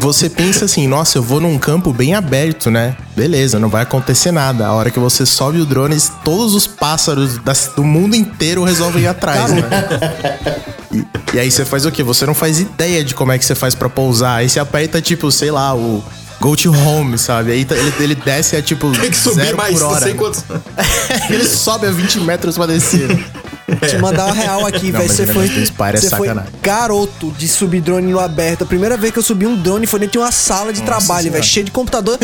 você pensa assim, nossa, eu vou num campo bem aberto, né? Beleza, não vai acontecer nada. A hora que você sobe o drone, todos os pássaros do mundo inteiro resolvem ir atrás, né? E, e aí você faz o quê? Você não faz ideia de como é que você faz pra pousar. Aí você aperta, tipo, sei lá, o Go to Home, sabe? Aí tá- ele, ele desce a tipo Tem que subir zero mais por não hora. sei quantos. ele sobe a 20 metros pra descer. Te mandar uma real aqui, Não, velho. Você foi, Spire é você foi garoto de subir drone no aberto. A primeira vez que eu subi um drone foi dentro de uma sala de trabalho, Senhora. velho, cheio de computador.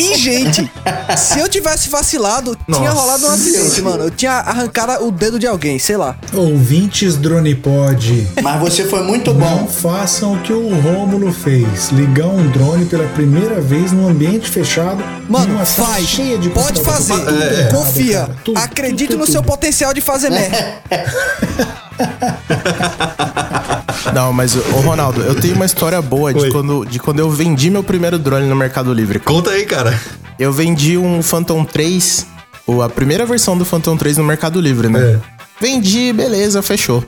E, gente, se eu tivesse vacilado, tinha Nossa. rolado um acidente, mano. Eu tinha arrancado o dedo de alguém, sei lá. Ouvintes Drone Pod. Mas você foi muito Não façam o que o Rômulo fez. Ligar um drone pela primeira vez num ambiente fechado. Mano, numa sala faz. cheia de Pode fazer. Tudo errado, Confia. cara. Tudo, Acredite tudo, no tudo. seu potencial de fazer merda. Não, mas, ô Ronaldo, eu tenho uma história boa de quando, de quando eu vendi meu primeiro drone no Mercado Livre. Conta aí, cara. Eu vendi um Phantom 3, ou a primeira versão do Phantom 3 no Mercado Livre, né? É. Vendi, beleza, fechou.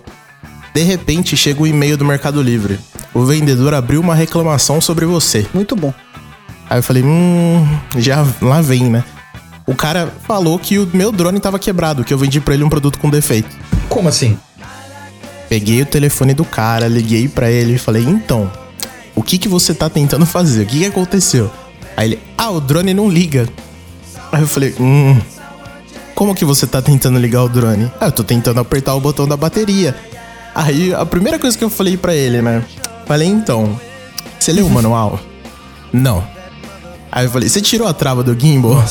De repente, chega o e-mail do Mercado Livre. O vendedor abriu uma reclamação sobre você. Muito bom. Aí eu falei, hum, já lá vem, né? O cara falou que o meu drone tava quebrado, que eu vendi pra ele um produto com defeito. Como assim? Peguei o telefone do cara, liguei pra ele e falei: "Então, o que que você tá tentando fazer? O que que aconteceu?" Aí ele: "Ah, o drone não liga." Aí eu falei: "Hum, como que você tá tentando ligar o drone?" "Ah, eu tô tentando apertar o botão da bateria." Aí a primeira coisa que eu falei pra ele, né? Falei: "Então, você leu o manual?" "Não." Aí eu falei: "Você tirou a trava do gimbal?"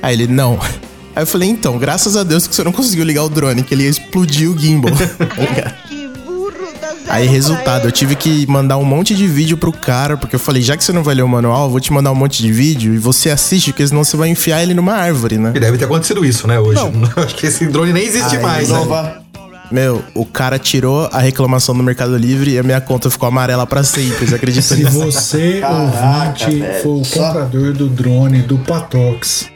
Aí ele: "Não." Aí eu falei: "Então, graças a Deus que você não conseguiu ligar o drone, que ele ia explodir o gimbal." Aí, resultado, eu tive que mandar um monte de vídeo pro cara, porque eu falei, já que você não vai ler o manual, eu vou te mandar um monte de vídeo e você assiste, porque senão você vai enfiar ele numa árvore, né? E deve ter acontecido isso, né, hoje. Acho que esse drone nem existe Aí, mais, não né? Meu, o cara tirou a reclamação do Mercado Livre e a minha conta ficou amarela pra sempre, você acredita Se nisso? você, Caraca, ouvinte, velho. for o comprador do drone do Patox,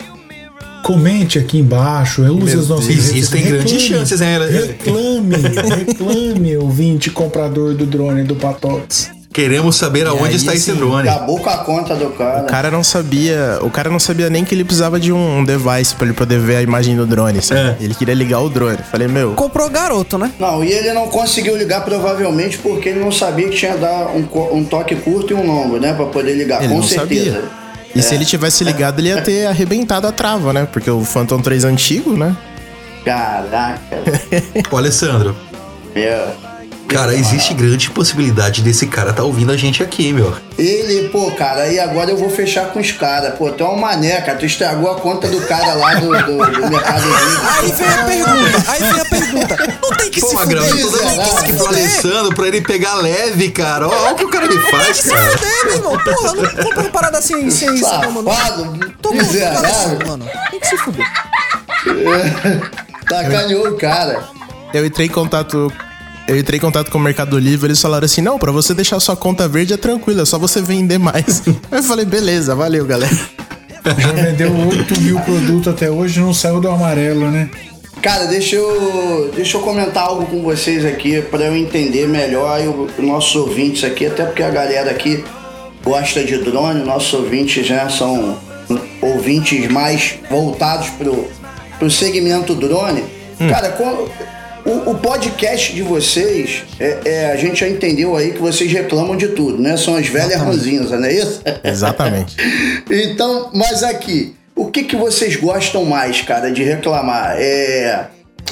comente aqui embaixo, use Meu as nossas Deus, redes existem sociais. grandes chances, né? Reclame, reclame, ouvinte comprador do drone do Patox. Queremos saber E aonde aí, está esse drone. Acabou com a conta do cara. O cara não sabia, o cara não sabia nem que ele precisava de um device pra ele poder ver a imagem do drone, sabe? Ele queria ligar o drone. Falei, meu, Comprou garoto, né? Não, e ele não conseguiu ligar provavelmente porque ele não sabia que tinha que dar um, um toque curto e um longo, né? Pra poder ligar, Ele com não certeza. sabia. E se ele tivesse ligado, ele ia ter arrebentado a trava, né? Porque o Phantom 3 antigo, né? Caraca. Ô, Alessandro. Meu. Cara, existe grande possibilidade desse cara tá ouvindo a gente aqui, meu. Ele, pô, cara, e agora eu vou fechar com os caras. Pô, tu é um mané, cara. Tu estragou a conta do cara lá do, do, do Mercado Livre. Aí vem a pergunta, aí vem a pergunta. Não tem que Pô, se Magrão, fuder, eu tô dando não tem que toque se pro. Alessandro pra ele pegar leve, cara. Ó, Olha o que o cara me Tem que faz, se cara. fuder, meu irmão. Porra, não compra uma parada assim, sem isso, não, mano. Safado, Tô miserável. mano. Tem que se fuder. Sacaneou o cara. Eu entrei em contato. Eu entrei em contato com o Mercado Livre, eles falaram assim: não, pra você deixar sua conta verde é tranquilo, é só você vender mais. Aí eu falei, beleza, valeu, galera. Já vendeu 8 mil produtos até hoje, não saiu do amarelo, né? Cara, deixa eu, deixa eu comentar algo com vocês aqui pra eu entender melhor e os nossos ouvintes aqui, até porque a galera aqui gosta de drone, nossos ouvintes já são ouvintes mais voltados pro, pro segmento drone. Cara, com- o, o podcast de vocês, é, é, a gente já entendeu aí que vocês reclamam de tudo, né? São as velhas ranzinhas, não é isso? Exatamente. Então, mas aqui, o que, que vocês gostam mais, cara, de reclamar? É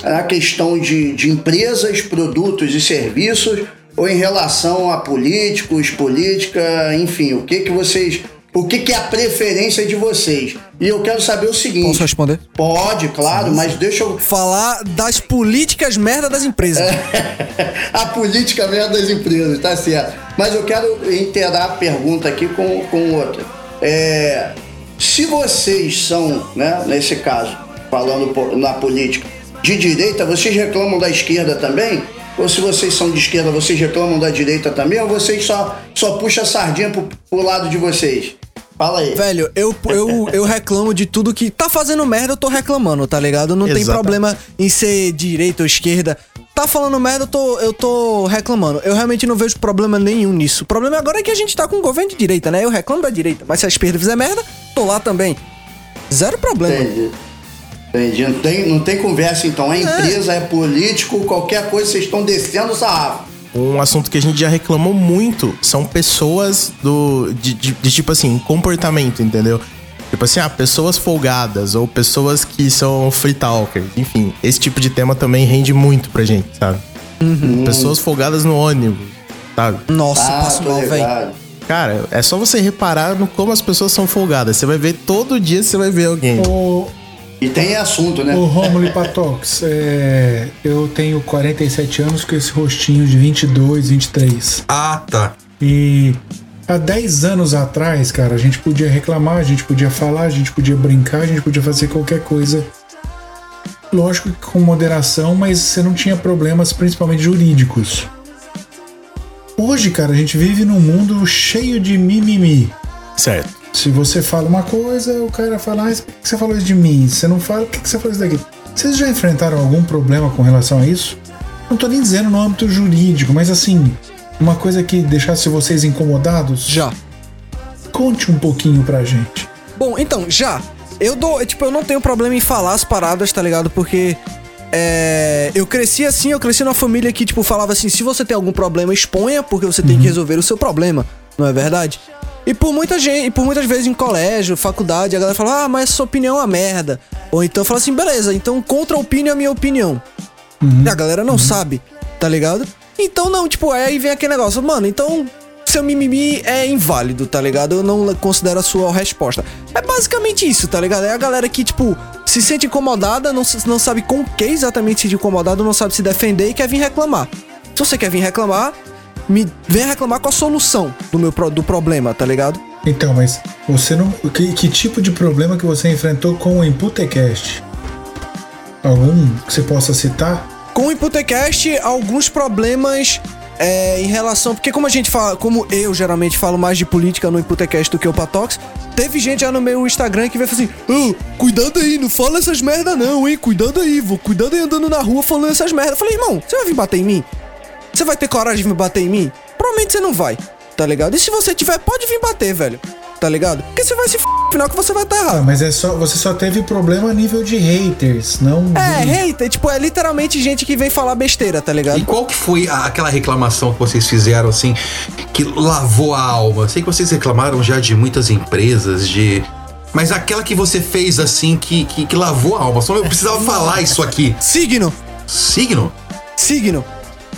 a questão de, de empresas, produtos e serviços ou em relação a políticos, política, enfim, o que que vocês... O que, que é a preferência de vocês? E eu quero saber o seguinte... Posso responder? Pode, claro, mas deixa eu... Falar das políticas merda das empresas. a política merda das empresas, tá certo. Mas eu quero inteirar a pergunta aqui com, com outra. É, se vocês são, né, nesse caso, falando na política, de direita, vocês reclamam da esquerda também? Ou se vocês são de esquerda, vocês reclamam da direita também? Ou vocês só, só puxam a sardinha pro, pro lado de vocês? Fala aí. Velho, eu, eu, eu reclamo de tudo que. Tá fazendo merda, eu tô reclamando, tá ligado? Não tem Exatamente. problema em ser direita ou esquerda. Tá falando merda, eu tô, eu tô reclamando. Eu realmente não vejo problema nenhum nisso. O problema agora é que a gente tá com um governo de direita, né? Eu reclamo da direita. Mas se a esquerda fizer merda, tô lá também. Zero problema. Entendi. Entendi. Não tem, não tem conversa, então. É empresa, é político, qualquer coisa, vocês estão descendo o sarrafo. Um assunto que a gente já reclamou muito são pessoas do. de, de- de, tipo assim, comportamento, entendeu? Tipo assim, ah, pessoas folgadas ou pessoas que são free talkers. Enfim, esse tipo de tema também rende muito pra gente, sabe? Pessoas folgadas no ônibus, sabe? Nossa, Ah, passo mal, velho. Cara, é só você reparar no como as pessoas são folgadas. Você vai ver todo dia, você vai ver alguém. E tem assunto, né? ô Romulo e Patox, é, eu tenho 47 anos com esse rostinho de 22, 23. Ah, tá. E há 10 anos atrás, cara, a gente podia reclamar, a gente podia falar, a gente podia brincar, a gente podia fazer qualquer coisa. Lógico que com moderação, mas você não tinha problemas, principalmente jurídicos. Hoje, cara, a gente vive num mundo cheio de mimimi. Certo. Se você fala uma coisa, o cara fala, ah, por que você falou isso de mim? Se você não fala, por que você falou isso daqui? Vocês já enfrentaram algum problema com relação a isso? Não tô nem dizendo no âmbito jurídico, mas assim, uma coisa que deixasse vocês incomodados? Já. Conte um pouquinho pra gente. Bom, então, já. Eu dou. Tipo, eu não tenho problema em falar as paradas, tá ligado? Porque. É, eu cresci assim, eu cresci numa família que, tipo, falava assim: se você tem algum problema, exponha, porque você tem que resolver o seu problema, não é verdade? E por muita gente, e por muitas vezes em colégio, faculdade, a galera fala, ah, mas sua opinião é uma merda. Ou então fala assim, beleza, então contra a opinião é a minha opinião. E a galera não sabe, tá ligado? Então não, tipo, aí vem aquele negócio, mano, então seu mimimi é inválido, tá ligado? Eu não considero a sua resposta. É basicamente isso, tá ligado? É a galera que, tipo, se sente incomodada, não, não sabe com o que exatamente se incomodado, não sabe se defender e quer vir reclamar. Se você quer vir reclamar, me venha reclamar com a solução do meu do problema, tá ligado? Então, mas você não. Que, que tipo de problema que você enfrentou com o Imputecast? Algum que você possa citar? Com o Imputecast, alguns problemas é, em relação. Porque como a gente fala, como eu geralmente falo mais de política no Imputecast do que o Patox, teve gente já no meu Instagram que veio assim: "Ô, cuidado aí, não fala essas merda não, hein? Cuidado aí, vou cuidado aí andando na rua falando essas merda. Eu falei, irmão, você vai vir bater em mim? Você vai ter coragem de vir bater em mim? Provavelmente você não vai, tá ligado? E se você tiver, pode vir bater, velho. Tá ligado? Porque você vai se f... final que você vai estar Ah, errado. mas é só. Você só teve problema a nível de haters, não. É, de- hater, tipo, é literalmente gente que vem falar besteira, tá ligado? E qual que foi a- aquela reclamação que vocês fizeram, assim, que lavou a alma? Sei que vocês reclamaram já de muitas empresas, de. Mas aquela que você fez, assim, que, que, que lavou a alma. Só eu precisava falar isso aqui. Signo. Signo? Signo.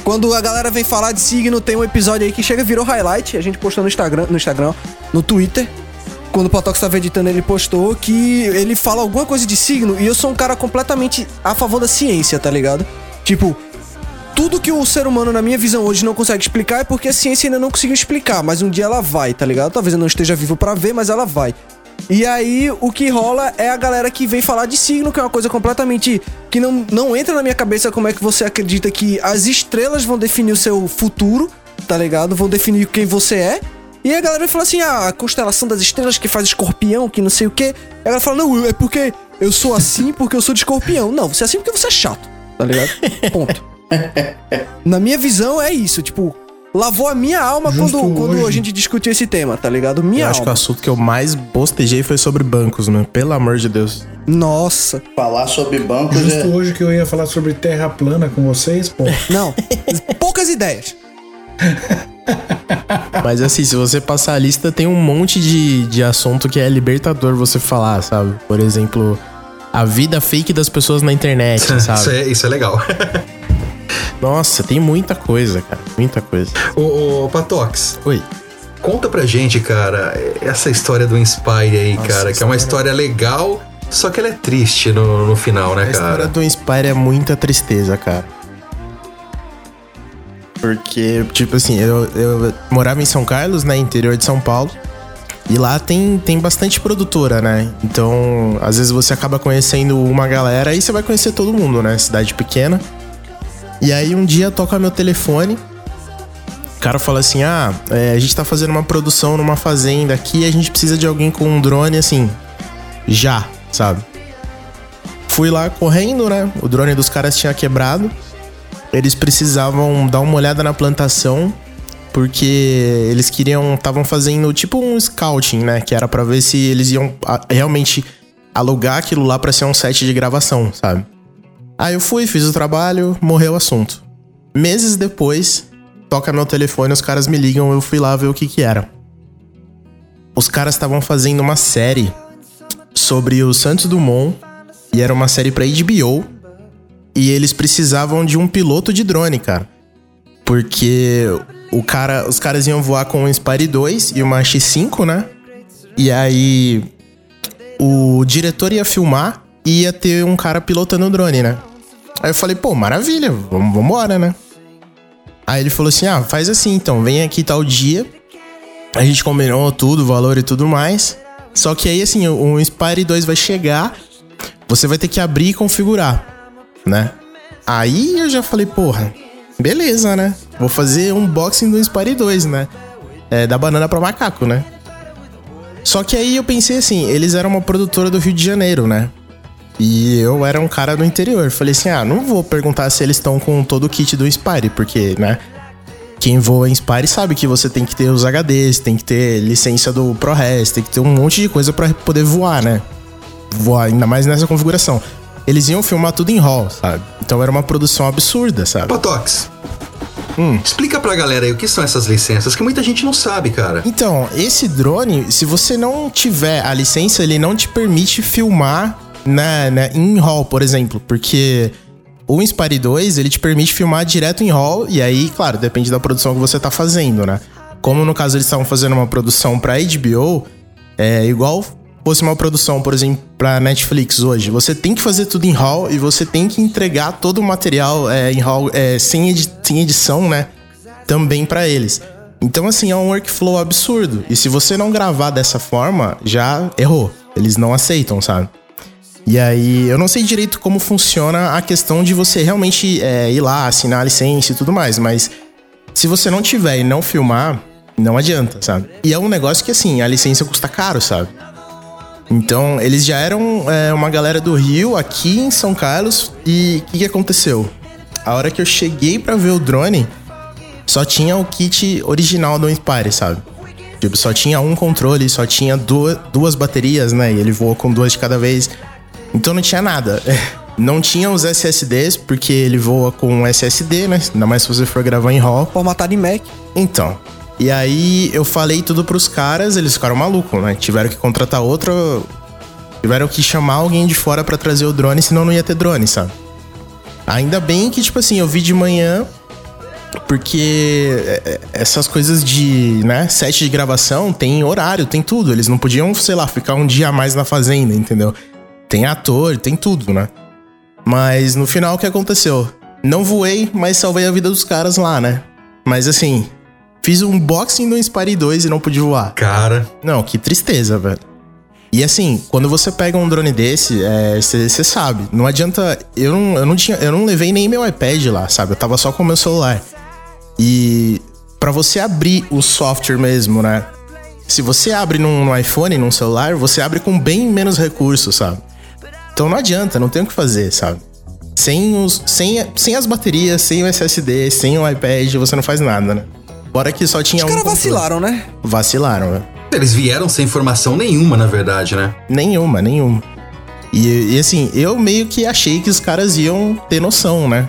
Quando a galera vem falar de signo, tem um episódio aí que chega virou highlight. A gente postou no Instagram, no Instagram, no Twitter. Quando o Potox tava editando, ele postou que ele fala alguma coisa de signo e eu sou um cara completamente a favor da ciência, tá ligado? Tipo, tudo que o ser humano, na minha visão, hoje não consegue explicar é porque a ciência ainda não conseguiu explicar, mas um dia ela vai, tá ligado? Talvez eu não esteja vivo pra ver, mas ela vai. E aí, o que rola é a galera que vem falar de signo, que é uma coisa completamente. que não, não entra na minha cabeça como é que você acredita que as estrelas vão definir o seu futuro, tá ligado? Vão definir quem você é. E a galera vai falar assim: ah, a constelação das estrelas que faz escorpião, que não sei o quê. E a galera fala: não, é porque eu sou assim porque eu sou de escorpião. Não, você é assim porque você é chato, tá ligado? Ponto. Na minha visão é isso, tipo, lavou a minha alma Justo quando, quando a hoje. gente discutiu esse tema, tá ligado? Minha eu acho que o alma. assunto que eu mais bostejei foi sobre bancos, mano. Pelo amor de Deus. Nossa. Falar sobre bancos Justo é. hoje que eu ia falar sobre terra plana com vocês, pô. Não, poucas ideias. Mas assim, se você passar a lista, tem um monte de, de assunto que é libertador você falar, sabe? Por exemplo, a vida fake das pessoas na internet, sabe? Isso é, isso é legal. Nossa, tem muita coisa, cara. Muita coisa. Ô, ô Patox. Oi. Conta pra gente, cara, essa história do Inspire aí, Nossa, cara, que é uma história legal, só que ela é triste no, no final, né, A história cara? do Inspire é muita tristeza, cara. Porque, tipo assim, eu, eu morava em São Carlos, né? Interior de São Paulo. E lá tem, tem bastante produtora, né? Então, às vezes você acaba conhecendo uma galera e você vai conhecer todo mundo, né? Cidade pequena. E aí um dia toca meu telefone O cara fala assim: ah, é, a gente tá fazendo uma produção numa fazenda aqui a gente precisa de alguém com um drone assim, já, sabe? Fui lá correndo, né? O drone dos caras tinha quebrado. Eles precisavam dar uma olhada na plantação porque eles queriam, estavam fazendo tipo um scouting, né? Que era para ver se eles iam realmente alugar aquilo lá para ser um set de gravação, sabe? Aí eu fui, fiz o trabalho, morreu o assunto. Meses depois, toca meu telefone, os caras me ligam, eu fui lá ver o que que era. Os caras estavam fazendo uma série sobre o Santos Dumont e era uma série para HBO e eles precisavam de um piloto de drone, cara. Porque o cara, os caras iam voar com um Inspire 2 e uma X5, né? E aí o diretor ia filmar e ia ter um cara pilotando o drone, né? Aí eu falei, pô, maravilha, vamos embora, né? Aí ele falou assim: ah, faz assim então, vem aqui tal dia. A gente combinou tudo, valor e tudo mais. Só que aí, assim, o Inspire 2 vai chegar, você vai ter que abrir e configurar, né? Aí eu já falei, porra, beleza, né? Vou fazer um unboxing do Inspire 2, né? É, da banana para macaco, né? Só que aí eu pensei assim, eles eram uma produtora do Rio de Janeiro, né? E eu era um cara do interior. Falei assim: ah, não vou perguntar se eles estão com todo o kit do Inspire, porque, né? Quem voa em Inspire sabe que você tem que ter os HDs, tem que ter licença do ProRes, tem que ter um monte de coisa para poder voar, né? Voar, ainda mais nessa configuração. Eles iam filmar tudo em RAW, sabe? Então era uma produção absurda, sabe? Potox, Hum. Explica pra galera aí o que são essas licenças, que muita gente não sabe, cara. Então, esse drone, se você não tiver a licença, ele não te permite filmar na, na, em RAW, por exemplo, porque o Inspire 2, ele te permite filmar direto em RAW, e aí, claro, depende da produção que você tá fazendo, né? Como no caso eles estavam fazendo uma produção pra HBO, é igual fosse uma produção, por exemplo, pra Netflix hoje. Você tem que fazer tudo em RAW e você tem que entregar todo o material é, em RAW é, sem, edi sem edição, né? Também para eles. Então, assim, é um workflow absurdo. E se você não gravar dessa forma, já errou. Eles não aceitam, sabe? E aí, eu não sei direito como funciona a questão de você realmente é, ir lá, assinar a licença e tudo mais, mas se você não tiver e não filmar, não adianta, sabe? E é um negócio que, assim, a licença custa caro, sabe? Então, eles já eram é, uma galera do Rio, aqui em São Carlos, e o que, que aconteceu? A hora que eu cheguei para ver o drone, só tinha o kit original do Inspire, sabe? Tipo, só tinha um controle, só tinha duas, duas baterias, né? E ele voou com duas de cada vez. Então não tinha nada. Não tinha os SSDs, porque ele voa com SSD, né? Ainda mais se você for gravar em RAW. Formatado em Mac. Então. E aí eu falei tudo pros caras, eles ficaram malucos, né? Tiveram que contratar outro. Tiveram que chamar alguém de fora para trazer o drone, senão não ia ter drone, sabe? Ainda bem que, tipo assim, eu vi de manhã, porque é, é, essas coisas de, né, set de gravação tem horário, tem tudo. Eles não podiam, sei lá, ficar um dia a mais na fazenda, entendeu? Tem ator, tem tudo, né? Mas no final o que aconteceu? Não voei, mas salvei a vida dos caras lá, né? Mas assim, fiz um unboxing no Inspire 2 e não pude voar. Cara. Não, que tristeza, velho. E assim, quando você pega um drone desse, você é, sabe, não adianta. Eu não, eu não tinha. Eu não levei nem meu iPad lá, sabe? Eu tava só com o meu celular. E para você abrir o software mesmo, né? Se você abre num, no iPhone, num celular, você abre com bem menos recursos, sabe? Então não adianta, não tem o que fazer, sabe? Sem, os, sem, sem as baterias, sem o SSD, sem o iPad, você não faz nada, né? Bora que só tinha Os um. caras vacilaram, né? Vacilaram, né? Eles vieram sem informação nenhuma, na verdade, né? Nenhuma, nenhuma. E, e assim, eu meio que achei que os caras iam ter noção, né?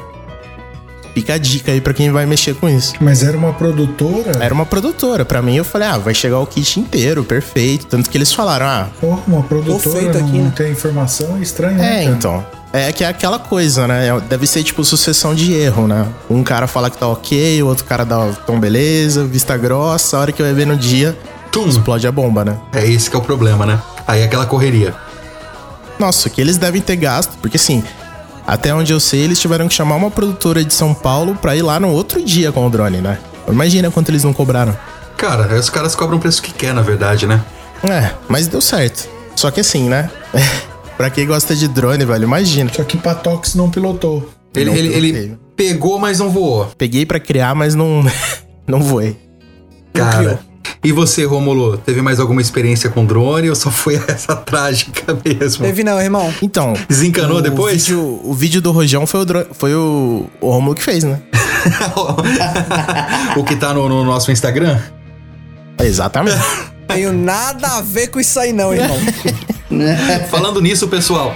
Fica a dica aí pra quem vai mexer com isso. Mas era uma produtora? Era uma produtora. Pra mim, eu falei, ah, vai chegar o kit inteiro, perfeito. Tanto que eles falaram, ah. Porra, uma produtora não aqui, né? tem informação é estranho, né? É, então. É que é aquela coisa, né? Deve ser tipo sucessão de erro, né? Um cara fala que tá ok, o outro cara dá tom beleza, vista grossa, a hora que vai ver no dia, Tum. explode a bomba, né? É esse que é o problema, né? Aí é aquela correria. Nossa, que eles devem ter gasto, porque assim, até onde eu sei, eles tiveram que chamar uma produtora de São Paulo pra ir lá no outro dia com o drone, né? Imagina quanto eles não cobraram. Cara, os caras cobram o preço que quer, na verdade, né? É, mas deu certo. Só que assim, né? pra quem gosta de drone, velho, imagina. Só que Patox não pilotou. Ele, Não ele, ele pegou, mas não voou. Peguei pra criar, mas não, Não voei. Cara. E você, Romulo, teve mais alguma experiência com drone ou só foi essa trágica mesmo? Teve não, irmão. Então. Desencanou o depois? Vídeo, o vídeo do Rojão foi o, foi o, o Romulo que fez, né? o que tá no, no nosso Instagram? Exatamente. Tenho nada a ver com isso aí, não, irmão. Falando nisso, pessoal,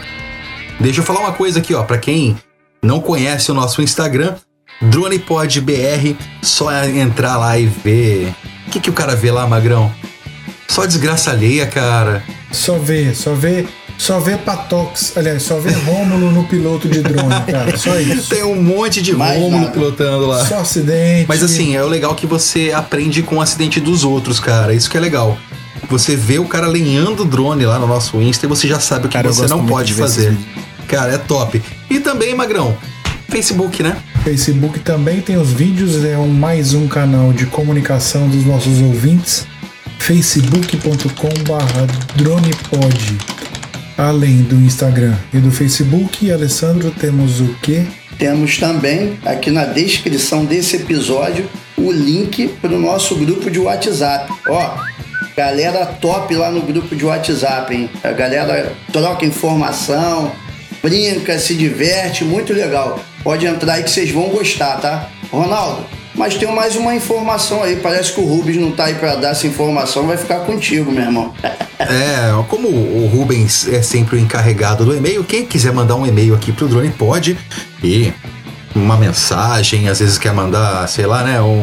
deixa eu falar uma coisa aqui, ó, para quem não conhece o nosso Instagram, DronePodBR, só entrar lá e ver. O que, que o cara vê lá, Magrão? Só desgraça alheia, cara. Só vê, só vê, só vê Patox, aliás, só vê Rômulo no piloto de drone, cara, só isso. Tem um monte de Mais Rômulo nada. pilotando lá. Só acidente. Mas assim, é o legal que você aprende com o acidente dos outros, cara. Isso que é legal. Você vê o cara lenhando o drone lá no nosso Insta e você já sabe o que Cara, você não pode fazer. Cara, é top. E também, Magrão, Facebook, né? Facebook também tem os vídeos, é um, mais um canal de comunicação dos nossos ouvintes. facebook.com.br dronepod. Além do Instagram e do Facebook, Alessandro, temos o quê? Temos também aqui na descrição desse episódio o link para o nosso grupo de WhatsApp. Ó, galera top lá no grupo de WhatsApp, hein? A galera troca informação, brinca, se diverte, muito legal. Pode entrar aí que vocês vão gostar, tá? Ronaldo, mas tem mais uma informação aí. Parece que o Rubens não tá aí para dar essa informação, vai ficar contigo, meu irmão. É, como o Rubens é sempre o encarregado do e-mail, quem quiser mandar um e-mail aqui pro Drone pode. E uma mensagem, às vezes quer mandar, sei lá, né? Um...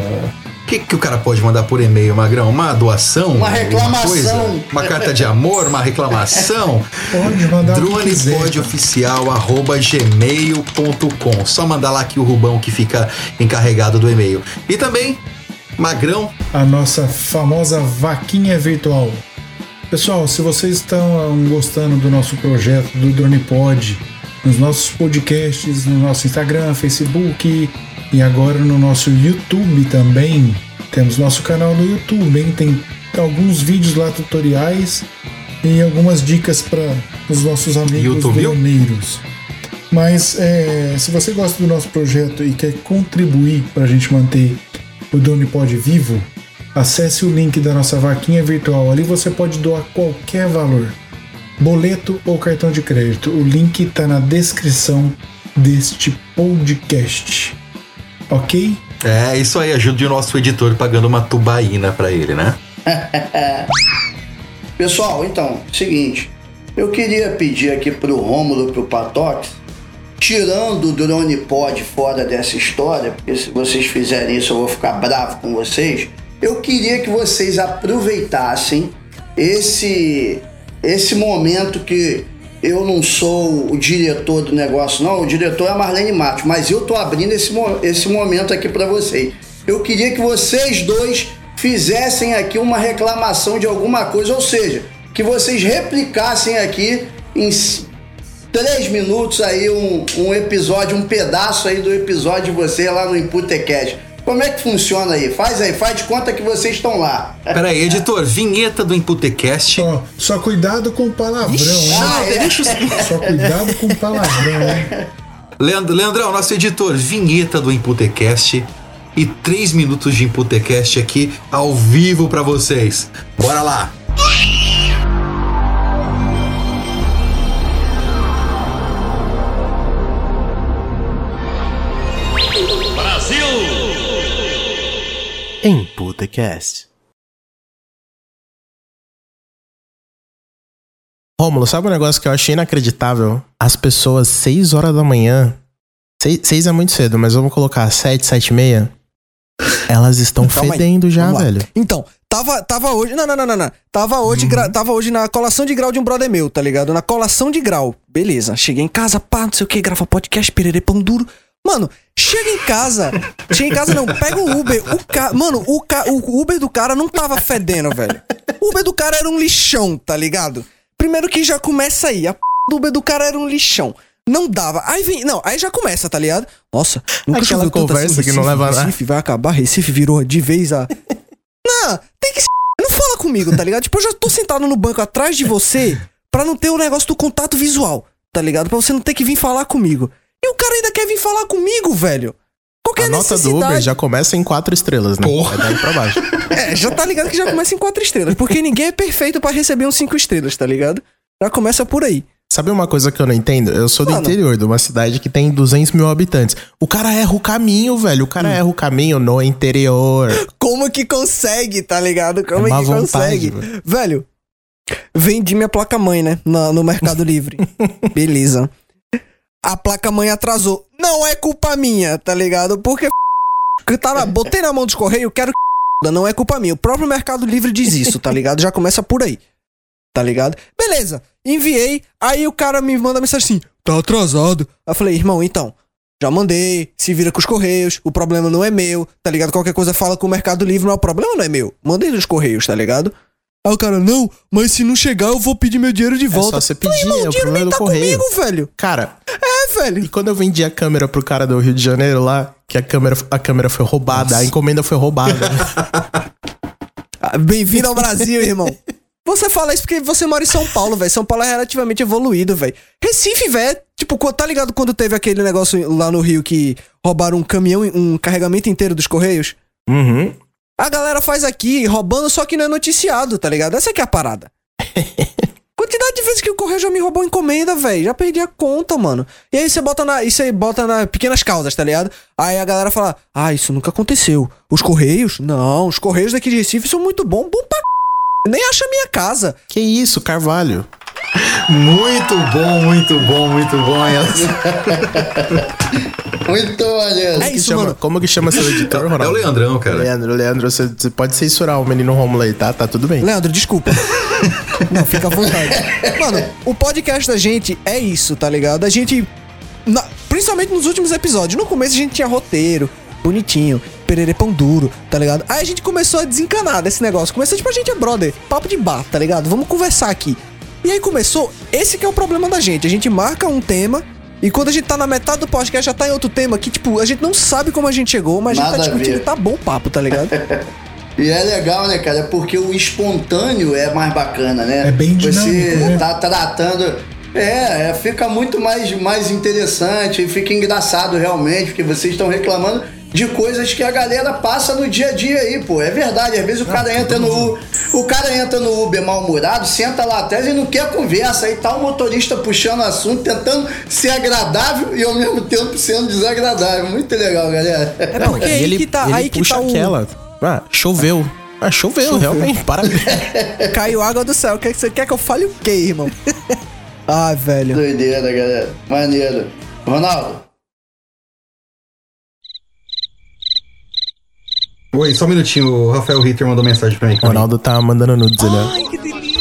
O que, que o cara pode mandar por e-mail, Magrão? Uma doação? Uma reclamação. coisa? Uma carta de amor? Uma reclamação? Pode mandar o que quiser. dronepodeoficial.gmail.com Só mandar lá que o Rubão que fica encarregado do e-mail. E também, Magrão, a nossa famosa vaquinha virtual. Pessoal, se vocês estão gostando do nosso projeto do DronePod, nos nossos podcasts, no nosso Instagram, Facebook e agora no nosso YouTube também, temos nosso canal no YouTube, hein? Tem alguns vídeos lá, tutoriais e algumas dicas para os nossos amigos YouTube? droneiros. Mas é, se você gosta do nosso projeto e quer contribuir para a gente manter o DronePod vivo, acesse o link da nossa vaquinha virtual. Ali você pode doar qualquer valor, boleto ou cartão de crédito. O link está na descrição deste podcast. Ok? é isso aí, ajude o nosso editor pagando uma tubaína pra ele, né? Pessoal, então, seguinte, eu queria pedir aqui pro Rômulo e pro Patox, tirando o drone pod fora dessa história, porque se vocês fizerem isso eu vou ficar bravo com vocês. Eu queria que vocês aproveitassem esse esse momento que eu não sou o diretor do negócio, não. O diretor é a Marlene Matos, mas eu tô abrindo esse, esse momento aqui para vocês. Eu queria que vocês dois fizessem aqui uma reclamação de alguma coisa, ou seja, que vocês replicassem aqui em três minutos aí um, um episódio, um pedaço aí do episódio de você lá no Imputecast. Como é que funciona aí? Faz aí, faz de conta que vocês estão lá. Pera aí, editor, vinheta do Imputecast. Só, só cuidado com o palavrão, hein? Ah, é? Só cuidado com o palavrão, hein? Leandro, Leandrão, nosso editor, vinheta do Imputecast e três minutos de Imputecast aqui ao vivo pra vocês. Bora lá! Em Putecast. Rômulo, sabe um negócio que eu achei inacreditável? As pessoas, 6 horas da manhã. 6 é muito cedo, mas vamos colocar 7, 7 e meia. Elas estão aí, fedendo já, vamos lá. velho. Então, tava, tava hoje. Não, não, não, não, não. Tava hoje, gra- tava hoje na colação de grau de um brother meu, tá ligado? Na colação de grau. Beleza. Cheguei em casa, pá, não sei o que, grava podcast, pererê, pão duro. Mano, chega em casa. chega em casa não, pega o Uber. O ca... Mano, o, ca... o Uber do cara não tava fedendo, velho. O Uber do cara era um lixão, tá ligado? Primeiro que já começa aí. A p do Uber do cara era um lixão. Não dava. Aí vem. Não, aí já começa, tá ligado? Nossa, nunca Aquela choveu conversa assim, que não leva nada. Recife vai acabar, Recife virou de vez a. Não, tem que se. Não fala comigo, tá ligado? Tipo, eu já tô sentado no banco atrás de você pra não ter o negócio do contato visual, tá ligado? Pra você não ter que vir falar comigo. E o cara ainda quer vir falar comigo, velho. Qual a nota do Uber já começa em quatro estrelas, né? Porra. É daí pra baixo. É, já tá ligado que já começa em quatro estrelas. Porque ninguém é perfeito pra receber um cinco estrelas, tá ligado? Já começa por aí. Sabe uma coisa que eu não entendo? Eu sou do Mano. interior, de uma cidade que tem 200 mil habitantes. O cara erra o caminho, velho. O cara Hum. erra o caminho no interior. Como que consegue, tá ligado? Como É é, que vontade, consegue? Velho, vendi minha placa-mãe, né? na- no Mercado Livre. Beleza. A placa-mãe atrasou. Não é culpa minha, tá ligado? Porque que na, botei na mão dos correios, quero que não é culpa minha. O próprio Mercado Livre diz isso, tá ligado? Já começa por aí. Tá ligado? Beleza. Enviei, aí o cara me manda mensagem assim: "Tá atrasado". Aí eu falei: "Irmão, então, já mandei, se vira com os correios, o problema não é meu, tá ligado? Qualquer coisa fala com o Mercado Livre, mas o problema não é meu. Mandei nos correios, tá ligado? Aí o cara, não, mas se não chegar, eu vou pedir meu dinheiro de volta. É só você pedir, Falei, irmão, é o dinheiro problema nem do tá correio. comigo, velho. Cara, é, velho. E quando eu vendi a câmera pro cara do Rio de Janeiro lá, que a câmera, a câmera foi roubada, a encomenda foi roubada. Bem-vindo ao Brasil, irmão. Você fala isso porque você mora em São Paulo, velho. São Paulo é relativamente evoluído, velho. Recife, velho. Tipo, tá ligado quando teve aquele negócio lá no Rio que roubaram um caminhão, um carregamento inteiro dos Correios? Uhum. A galera faz aqui, roubando, só que não é noticiado, tá ligado? Essa que é a parada. Quantidade de vezes que o correio já me roubou encomenda, velho. Já perdi a conta, mano. E aí você bota na. Isso aí bota na pequenas causas, tá ligado? Aí a galera fala: Ah, isso nunca aconteceu. Os Correios? Não, os Correios daqui de Recife são muito bons. Bom pra c... Nem acha minha casa. Que isso, Carvalho? Muito bom, muito bom, muito bom, Elcio. Muito maneiro. Como que chama, Como que chama seu editor, Ronaldo? É o Leandrão, cara. Leandro, Leandro, você, você pode censurar o menino Romulo aí, tá? Tá tudo bem. Leandro, desculpa. Não, fica à vontade. Mano, o podcast da gente é isso, tá ligado? A gente. na- principalmente nos últimos episódios. No começo a gente tinha roteiro, bonitinho, perere pão duro, tá ligado? Aí a gente começou a desencanar desse negócio. Começou tipo, a gente é brother, papo de bar, tá ligado? Vamos conversar aqui. E aí começou, esse que é o problema da gente. A gente marca um tema. E quando a gente tá na metade do podcast, já tá em outro tema que, tipo, a gente não sabe como a gente chegou, mas a Nada gente a tá discutindo ver. e tá bom o papo, tá ligado? E é legal, né, cara? Porque o espontâneo é mais bacana, né? É bem Você dinâmico, né? tá tratando. É, é, fica muito mais, mais interessante, fica engraçado realmente, porque vocês estão reclamando de coisas que a galera passa no dia a dia aí, pô. É verdade, às vezes o cara entra no o cara entra no Uber mal-humorado, senta lá atrás e não quer conversa, aí tá o motorista puxando assunto, tentando ser agradável e ao mesmo tempo sendo desagradável. Muito legal, galera. É porque aí ele, que tá, ele aí que puxa tá o- aquela. Ah, choveu. Ah, choveu, realmente. Parabéns. Caiu água do céu. Quer que você quer que eu fale o quê, irmão? Ai, velho. Doideira, galera. Maneiro. Ronaldo. Oi, só um minutinho, o Rafael Ritter mandou mensagem pra mim. O Ronaldo tá mandando nudes ali. ó.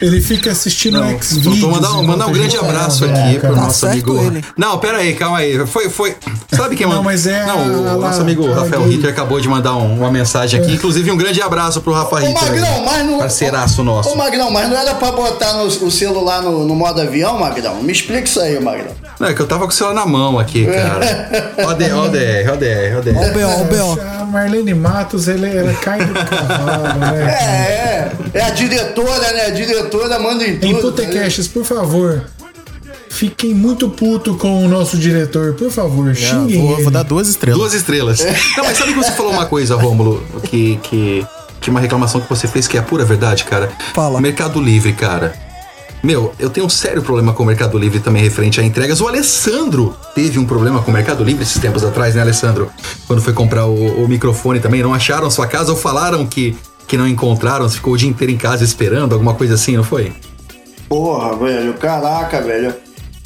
Ele fica assistindo Não, X-Videos. vou mandar um, mandar um grande abraço né, aqui pro cara? nosso amigo. Não, pera aí, calma aí. Foi, foi. Sabe quem mandou? Não, mas é Não, a- o nosso amigo a Rafael. Ritter acabou de mandar um- uma mensagem aqui. Inclusive, um grande abraço pro Rafa Ô, Ritter. aí. Magrão, mas não. Parceiraço nosso. Ô, Magrão, mas não era pra botar no- o celular no, no modo avião, Magrão? Me explica isso aí, Magrão. Não, é que eu tava com o celular na mão aqui, cara. Ó, DR, ó, DR, ó, DR, ó, DR. A Marlene Matos, ele, ela cai do cavalo, né? É, é. É a diretora, né? A diretora manda em Em tudo. Putecasts, por favor, fiquem muito puto com o nosso diretor, por favor, xinguem vou- ele. vou dar duas estrelas. Duas estrelas. Não, mas sabe que você falou uma coisa, Rômulo, que, que, que uma reclamação que você fez que é a pura verdade, cara? Fala. Mercado Livre, cara. Meu, eu tenho um sério problema com o Mercado Livre também referente a entregas. O Alessandro teve um problema com o Mercado Livre esses tempos atrás, né, Alessandro? Quando foi comprar o, o microfone também, não acharam sua casa ou falaram que, que não encontraram, você ficou o dia inteiro em casa esperando, alguma coisa assim, não foi? Porra, velho, caraca, velho.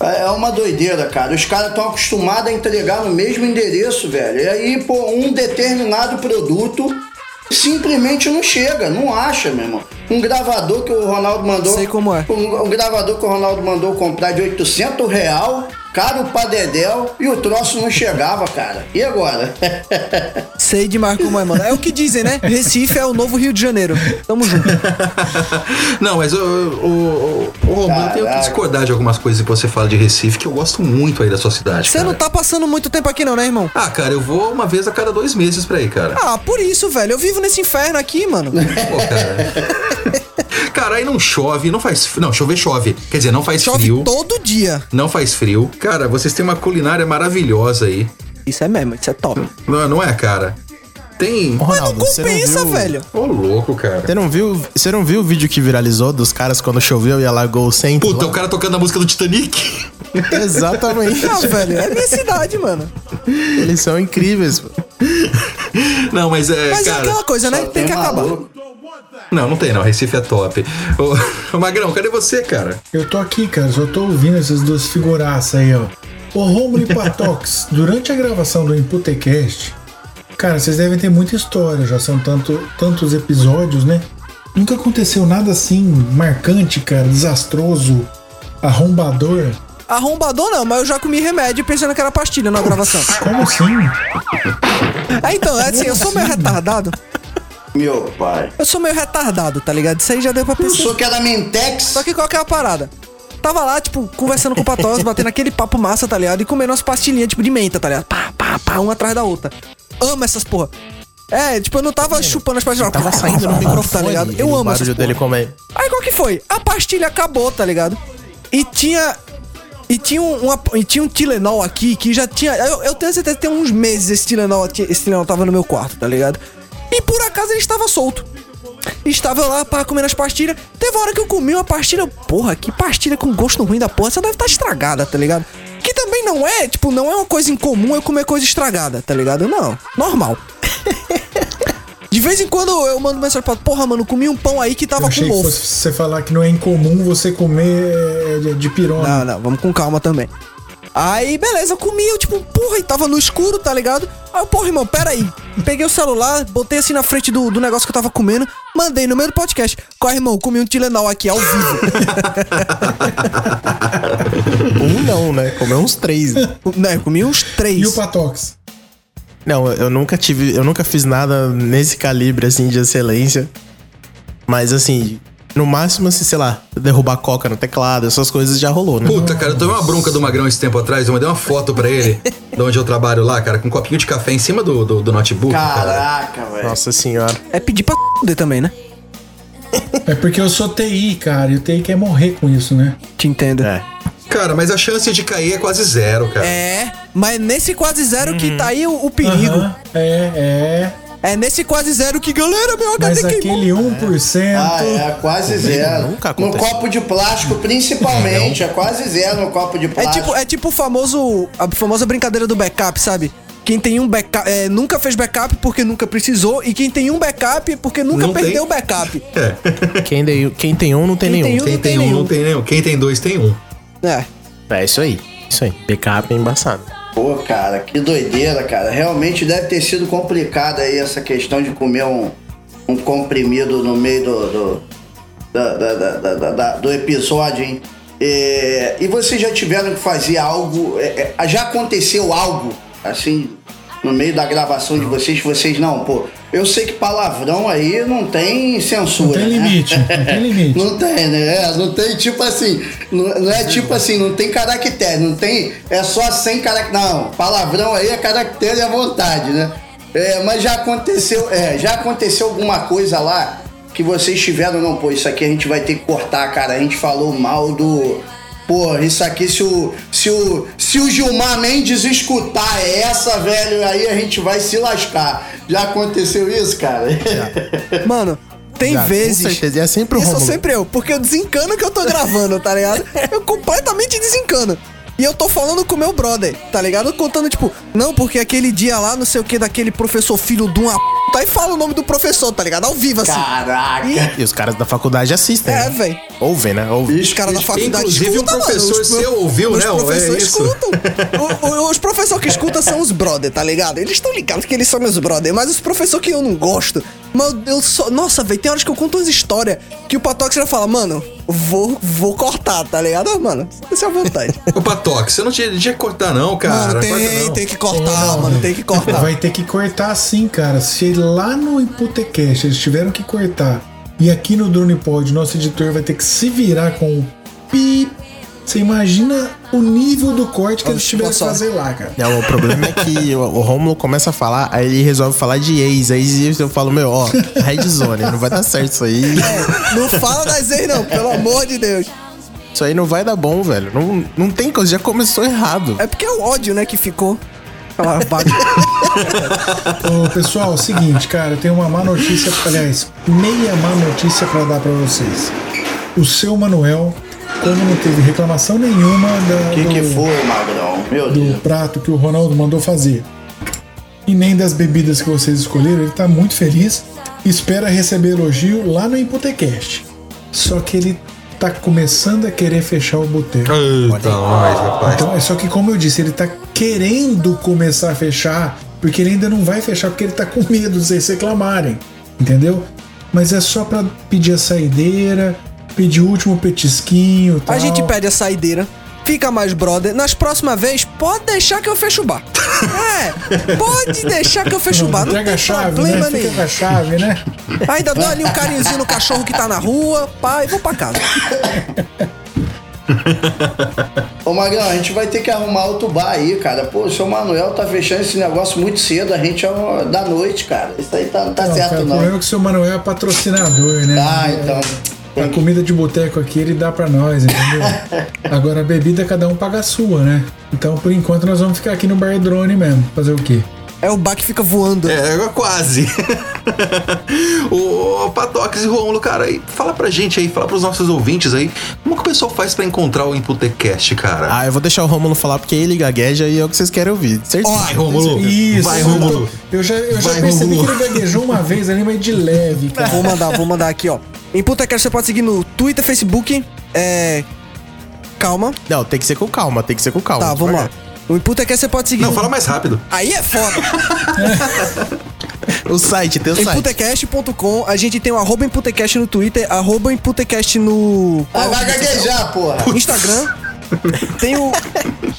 É é uma doideira, cara. Os caras estão acostumados a entregar no mesmo endereço, velho. E aí, pô, um determinado produto simplesmente não chega, não acha, meu irmão. Um gravador que o Ronaldo mandou. Sei como é. Um, um gravador que o Ronaldo mandou comprar de 800 real, caro pra Dedéu, e o troço não chegava, cara. E agora? Sei demais como é, mano. É o que dizem, né? Recife é o novo Rio de Janeiro. Tamo junto. Não, mas o, o, o, o eu tenho que discordar de algumas coisas que você fala de Recife, que eu gosto muito aí da sua cidade. Você não tá passando muito tempo aqui, não, né, irmão? Ah, cara, eu vou uma vez a cada dois meses pra aí, cara. Ah, por isso, velho. Eu vivo nesse inferno aqui, mano. Pô, cara. Cara, aí não chove, não faz. Não, chover chove. Quer dizer, não faz Chove frio. todo dia. Não faz frio. Cara, vocês têm uma culinária maravilhosa aí. Isso é mesmo, isso é top. Não, não é, cara? Tem. Ô, Ronaldo, você não compensa, viu- velho. Ô, louco, cara. Você não viu, você não viu o vídeo que viralizou dos caras quando choveu e alagou o centro? Puta, lá? o cara tocando a música do Titanic. Exatamente. Não, velho, é minha cidade, mano. Eles são incríveis. pô. Não, mas é. Mas é cara, aquela coisa, né? Só Tem que acabar. maluco. Não, não tem não. Recife é top. Ô, ô, Magrão, cadê você, cara? Eu tô aqui, cara, só tô ouvindo essas duas figuraças aí, ó. Ô Romulo e Patox, durante a gravação do Imputecast, cara, vocês devem ter muita história, já são tanto, tantos episódios, né? Nunca aconteceu nada assim marcante, cara, desastroso, arrombador. Arrombador não, mas eu já comi remédio pensando que era pastilha na gravação. Como assim? É, então, é assim, eu sou meio retardado. Meu pai. Eu sou meio retardado, tá ligado? Isso aí já deu pra perceber. Pensou que era Mentex? Só que qual que é a parada? Tava lá, tipo, conversando com o Patos, batendo aquele papo massa, tá ligado? E comendo umas pastilhinhas, tipo, de menta, tá ligado? Pá, pá, pá, uma atrás da outra. Amo essas porra. É, tipo, eu não tava chupando as pastilhas. Tava saindo no microfone. tá ligado? Eu o amo essas porra. dele comer. Aí qual que foi? A pastilha acabou, tá ligado? E tinha. E tinha um, uma- e tinha um Tilenol aqui que já tinha. Eu, eu tenho certeza que tem uns meses esse Tilenol, aqui- esse Tilenol tava no meu quarto, tá ligado? E por acaso ele estava solto. Estava eu lá para comendo as pastilhas. Teve hora que eu comi uma pastilha. Porra, que pastilha com gosto ruim da porra. Essa deve estar estragada, tá ligado? Que também não é, tipo, não é uma coisa incomum eu comer coisa estragada, tá ligado? Não. Normal. De vez em quando eu mando mensagem pra porra, mano, comi um pão aí que Eu tava achei com que mofo. fosse você falar que não é incomum você comer é, de, de pirona. Não, não, vamos com calma também. Aí, beleza, eu comi, eu tipo, porra, e tava no escuro, tá ligado? Aí eu, porra, irmão, pera aí. Peguei o celular, botei assim na frente do, do negócio que eu tava comendo, mandei no meio do podcast. Corre, irmão, comi um Tilenol aqui ao vivo. Um não, né? Comeu uns três. né, comi uns três. E o Patox? Não, eu nunca tive. Eu nunca fiz nada nesse calibre, assim, de excelência. Mas, assim, no máximo, assim, sei lá, derrubar coca no teclado, essas coisas já rolou, né? Puta, cara, eu tomei uma bronca do Magrão esse tempo atrás. Eu mandei uma foto pra ele, de onde eu trabalho lá, cara, com um copinho de café em cima do, do, do notebook. cara. Caraca, velho. Nossa senhora. É pedir pra fuder também, né? É porque eu sou TI, cara, e o TI quer morrer com isso, né? Te entendo. É. Cara, mas a chance de cair é quase zero, cara. É, mas nesse quase zero que tá aí o, o perigo. Aham, É, é. É nesse quase zero que, galera, meu HD Mas queimou. aquele 1%. Ah, é quase zero. Nunca No copo de plástico, principalmente. É quase zero no copo de É plástico. tipo, é tipo o famoso, a famosa brincadeira do backup, sabe? Quem tem um backup, é, nunca fez backup porque nunca precisou, e quem tem um backup é porque nunca Não tem. perdeu o backup. Quem, tem- quem tem um, não tem Quem nenhum. tem Quem um, tem um, não tem nenhum. Quem tem dois, tem um. É. É isso aí. Isso aí. Backup é embaçado. Pô, cara, que doideira, cara. Realmente deve ter sido complicado aí essa questão de comer um, um comprimido no meio do, do, da- da- da- do episódio, hein? É, e vocês já tiveram que fazer algo. é, é, já aconteceu algo, assim, no meio da gravação de vocês, vocês não, pô. Eu sei que palavrão aí não tem censura. Não tem né? limite, não tem limite. Não tem, né? É, não tem tipo assim. Não, não é tipo assim, não tem caractere, não tem. É só sem caractere. Não, palavrão aí é caractere à vontade, né? É, mas já aconteceu, é, já aconteceu alguma coisa lá que vocês tiveram, não, pô, isso aqui a gente vai ter que cortar, cara. A gente falou mal do. Pô, isso aqui, se o, se o, se o Gilmar Mendes escutar essa, velho, aí a gente vai se lascar. Já aconteceu isso, cara? Mano, tem Já, com vezes. certeza, e é sempre o sou Rômulo. sempre eu, porque eu desencano que eu tô gravando, tá ligado? Eu completamente desencano. E eu tô falando com o meu brother, tá ligado? Contando, tipo, não, porque aquele dia lá, não sei o que, daquele professor filho de uma p. Aí fala o nome do professor, tá ligado? Ao vivo, assim. Caraca! E os caras da faculdade assistem. É, né? velho. Ouvem, né? Ouvem. Os caras da faculdade Inclusive, um escutam, professor mano. Os seu ouviu, os né? professores É escutam. O- o- os professores que escutam são os brother, tá ligado? Eles estão ligados que eles são meus brother, mas os professores que eu não gosto. Mano, eu só. Nossa, velho, tem horas que eu conto umas histórias que o Patox já fala, mano, vou, vou cortar, tá ligado? Ah, Mano, isso é à vontade. Ô, Patox, você não tinha, tinha que cortar, não, cara. mano, Corta tem, não. tem que cortar, mano, tem que cortar. Vai ter que cortar sim, cara. Se lá no Hipotecast eles tiveram que cortar e aqui no Drone Pod nosso editor vai ter que se virar com o pi, Você imagina o nível do corte que eles tiveram que fazer lá, cara. Não, o problema é que o, o Romulo começa a falar, aí ele resolve falar de ex. Aí eu falo, meu, ó, Red Zone, não vai dar certo isso aí. Não fala das ex, não, pelo amor de Deus. Isso aí não vai dar bom, velho. Não, não tem coisa, já começou errado. É porque é o ódio, né, que ficou. Aquela vaga. Ô, pessoal, é o seguinte, cara, eu tenho uma má notícia, aliás, meia má notícia pra dar pra vocês. O seu Manuel, como não teve reclamação nenhuma da, Que do, que foi, Magrão? Meu do Deus. prato que o Ronaldo mandou fazer e nem das bebidas que vocês escolheram, ele tá muito feliz e espera receber elogio lá no Imputecast. Só que ele tá começando a querer fechar o boteco. Eita, nós, rapaz. Então, é só que como eu disse, ele tá querendo começar a fechar, porque ele ainda não vai fechar porque ele tá com medo de vocês reclamarem, entendeu? Mas é só pra pedir a saideira, pedir o último petisquinho, tal. A gente pede a saideira, fica mais brother. Nas próximas vezes, pode deixar que eu fecho o bar. É, pode deixar que eu fecho o bar. Não Entrega tem chave, problema né? Nenhum. chave, né? Ainda dou ali um carinhozinho no cachorro que tá na rua, e vou pra casa. Ô Magrão, a gente vai ter que arrumar outro bar aí, cara. Pô, o seu Manuel tá fechando esse negócio muito cedo, a gente é uma- da noite, cara. Isso aí tá, não tá Não, certo, cara, O não. problema é que o seu Manuel é patrocinador, né? Ah, então. A comida de boteco aqui ele dá pra nós, entendeu? Agora a bebida cada um paga a sua, né? Então por enquanto nós vamos ficar aqui no bar drone mesmo. Fazer o quê? É o que fica voando. É, quase. Ô, Patox e Rômulo, cara, aí, fala pra gente aí, fala pros nossos ouvintes aí, como que o pessoal faz pra encontrar o Imputecast, cara? Ah, eu vou deixar o Romulo falar porque ele gagueja e é o que vocês querem ouvir. Certeza. Vai, Rômulo. Isso, Vai, Rômulo. Eu já, eu já Vai, percebi Rômulo. que ele gaguejou uma vez ali, mas de leve, cara. Vou mandar, vou mandar aqui, ó. Em Putacast você pode seguir no Twitter, Facebook, é... Calma. Não, tem que ser com calma, tem que ser com calma. Tá, vamos lá. No Imputacast você pode seguir... Não, no- fala mais rápido. Aí é foda. O site, tem o site. Imputecast.com, a gente tem o arroba Imputecast no Twitter, arroba Imputecast no... Ah, vai gaguejar, porra. Instagram. Tem o,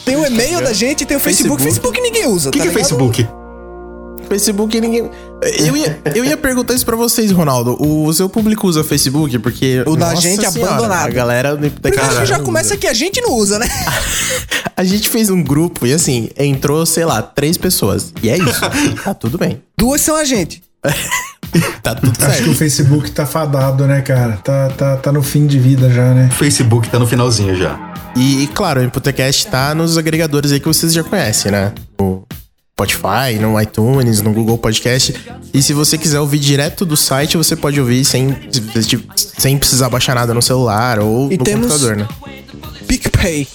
tem o e-mail da gente, tem o Facebook. Facebook. Facebook ninguém usa, O que, tá que é? Facebook? Facebook ninguém. Eu ia, eu ia perguntar isso pra vocês, Ronaldo. O seu público usa Facebook? Porque. O da Nossa gente Senhora, abandonado. A galera do Primeiro Cara, que já começa que a gente não usa, né? A gente fez um grupo e assim, entrou, sei lá, três pessoas. E é isso. tá tudo bem. Duas são a gente. Tá tudo Acho que o certo. Facebook tá fadado, né, cara? Tá, tá, tá no fim de vida já, né? O Facebook tá no finalzinho já. E, claro, o Imputecast tá nos agregadores aí que vocês já conhecem, né? No Spotify, no iTunes, no Google Podcast. E se você quiser ouvir direto do site, você pode ouvir sem, sem precisar baixar nada no celular ou E no temos- computador, né? PicPay.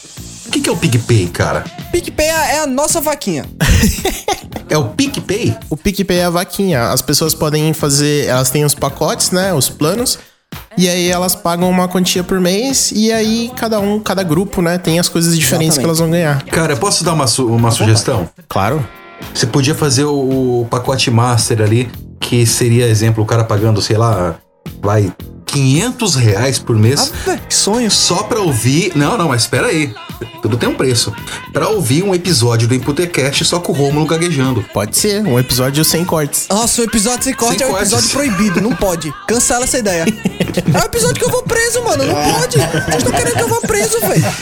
O que, que é o PicPay, cara? PicPay é a nossa vaquinha. É o PicPay? O PicPay é a vaquinha. As pessoas podem fazer. Elas têm os pacotes, né? Os planos. E aí elas pagam uma quantia por mês. E aí cada um, cada grupo, né? Tem as coisas diferentes que elas vão ganhar. Cara, posso dar uma, su- uma sugestão? Claro. Você podia fazer o, o pacote master ali, que seria, exemplo, o cara pagando, sei lá, vai, 500 reais por mês. Ah, que sonho. Só pra ouvir. Não, não, mas espera aí. Tudo tem um preço. Pra ouvir um episódio do Imputecast só com o Rômulo gaguejando. Pode ser, um episódio sem cortes. Nossa, o episódio sem corte Sem é um cortes. episódio proibido, não pode. Cancela essa ideia. É o episódio que eu vou preso, mano. Não pode. Vocês estão querendo que eu vá preso, velho.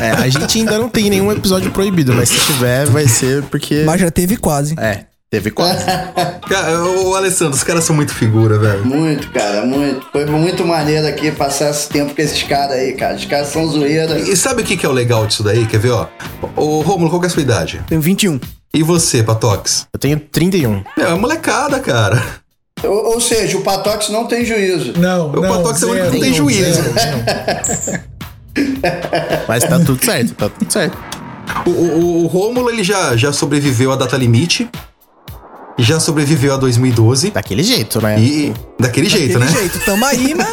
É, a gente ainda não tem nenhum episódio proibido, mas se tiver, vai ser porque. Mas já teve quase. É, teve quase. Cara, ô Alessandro, os caras são muito figura, velho. Muito, cara, muito. Foi muito maneiro aqui passar esse tempo com esses caras aí, cara. Os caras são zoeira. E sabe o que, que é o legal disso daí? Quer ver, ó? Ô, Rômulo, qual que é a sua idade? Tenho 21. E você, Patox? Eu tenho 31. É, uma molecada, cara. Ou, ou seja, o Patox não tem juízo. Não, O não. Patox é o único que não tem juízo. zero. Mas tá tudo certo, tá tudo certo. O, o, o Rômulo, ele já, já sobreviveu à data limite. Já sobreviveu a 2012. Daquele jeito, né? E daquele jeito, Daquele né? jeito. Tamo aí, né?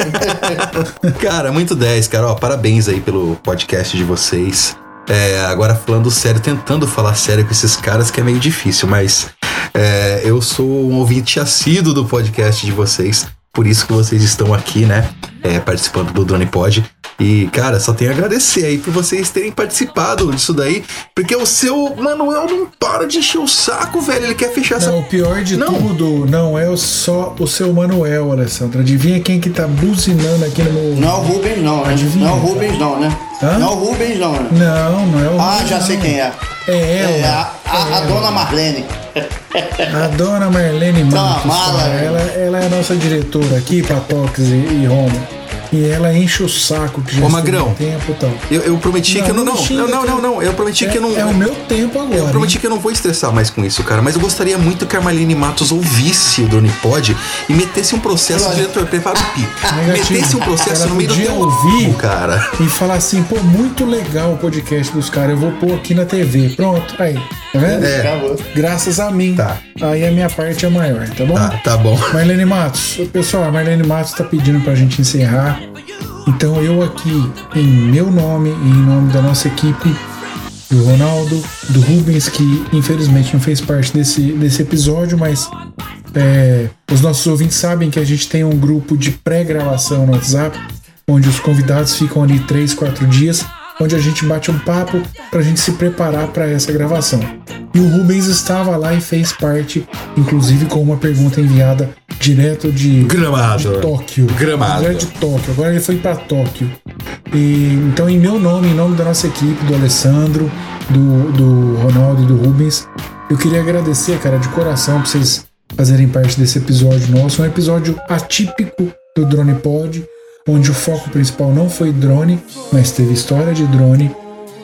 Cara, muito 10, cara. Ó, parabéns aí pelo podcast de vocês. É, agora falando sério, tentando falar sério com esses caras que é meio difícil, mas é, eu sou um ouvinte assíduo do podcast de vocês. Por isso que vocês estão aqui, né? é, participando do Drone Pod. E, cara, só tenho a agradecer aí por vocês terem participado disso daí. Porque o seu Manuel não para de encher o saco, velho. Ele quer fechar essa. Não, o pior de tudo não é o- só o seu Manuel, Alessandro. Adivinha quem que tá buzinando aqui no meu. Não é o Rubens, não, né? Adivinha, Não é o? Rubens, não, né? Hã? Não é o Rubens, não, né? Não, não é o Ah, Rubens, já sei não. quem é. É ela. É a, a- a dona Marlene. A dona Marlene Tá Matos, mala, ela, ela é a nossa diretora aqui pra Tox e, e Roma. E ela enche o saco que já Ô, Magrão, tempo e tal. Eu, eu prometi que eu não. Não, não, não, cara. não, não. Eu prometi que eu não. É o meu tempo agora. Eu prometi que eu não vou estressar mais com isso, cara. Mas eu gostaria muito que a Marlene Matos ouvisse o Drone Pod e metesse um processo. Olha. Diretor, prepara o pi. Metesse um processo Ela no meio do teu ouvir cara. E falar assim, pô, muito legal o podcast dos caras, eu vou pôr aqui na TV. Pronto, aí. Tá vendo? É. Acabou. Graças a mim. Tá. Aí a minha parte é maior, tá bom? Tá, tá bom. Marlene Matos, pessoal, a Marlene Matos tá pedindo pra gente encerrar. Então eu aqui, em meu nome e em nome da nossa equipe, do Ronaldo, do Rubens, que infelizmente não fez parte desse, desse episódio, mas é, os nossos ouvintes sabem que a gente tem um grupo de pré-gravação no WhatsApp, onde os convidados ficam ali três, quatro dias, onde a gente bate um papo pra gente se preparar para essa gravação. E o Rubens estava lá e fez parte, inclusive com uma pergunta enviada direto de Gramado. de Tóquio. Gramado. Direto de Tóquio. Agora ele foi para Tóquio. E, então, em meu nome, em nome da nossa equipe, do Alessandro, do, do Ronaldo e do Rubens, eu queria agradecer, cara, de coração, pra vocês fazerem parte desse episódio nosso. Um episódio atípico do Drone Pod, onde o foco principal não foi drone, mas teve história de drone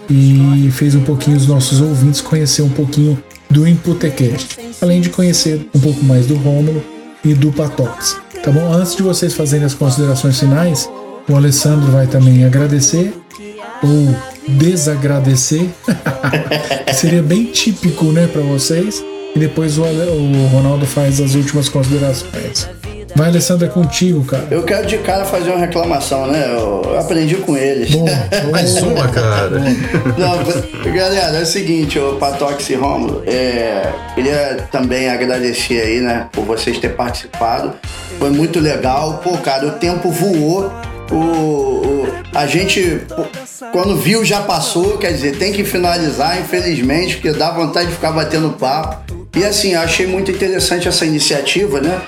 e fez um pouquinho os nossos ouvintes conhecer um pouquinho do Inputecast, além de conhecer um pouco mais do Rômulo e do Patox. Tá bom? Antes de vocês fazerem as considerações finais, o Alessandro vai também agradecer ou desagradecer. Seria bem típico, né, para vocês. E depois o, Ronaldo faz as últimas considerações. Vai, Alessandro, é contigo, cara. Eu quero de cara fazer uma reclamação, né? Eu aprendi com eles. Mais uma, cara. Não, galera, é o seguinte, o Patox e Romulo, é, queria também agradecer aí, né, por vocês terem participado. Foi muito legal. Pô, cara, o tempo voou. O, o- a gente, quando viu, já passou. Quer dizer, tem que finalizar, infelizmente, porque dá vontade de ficar batendo papo. E assim, eu achei muito interessante essa iniciativa, né?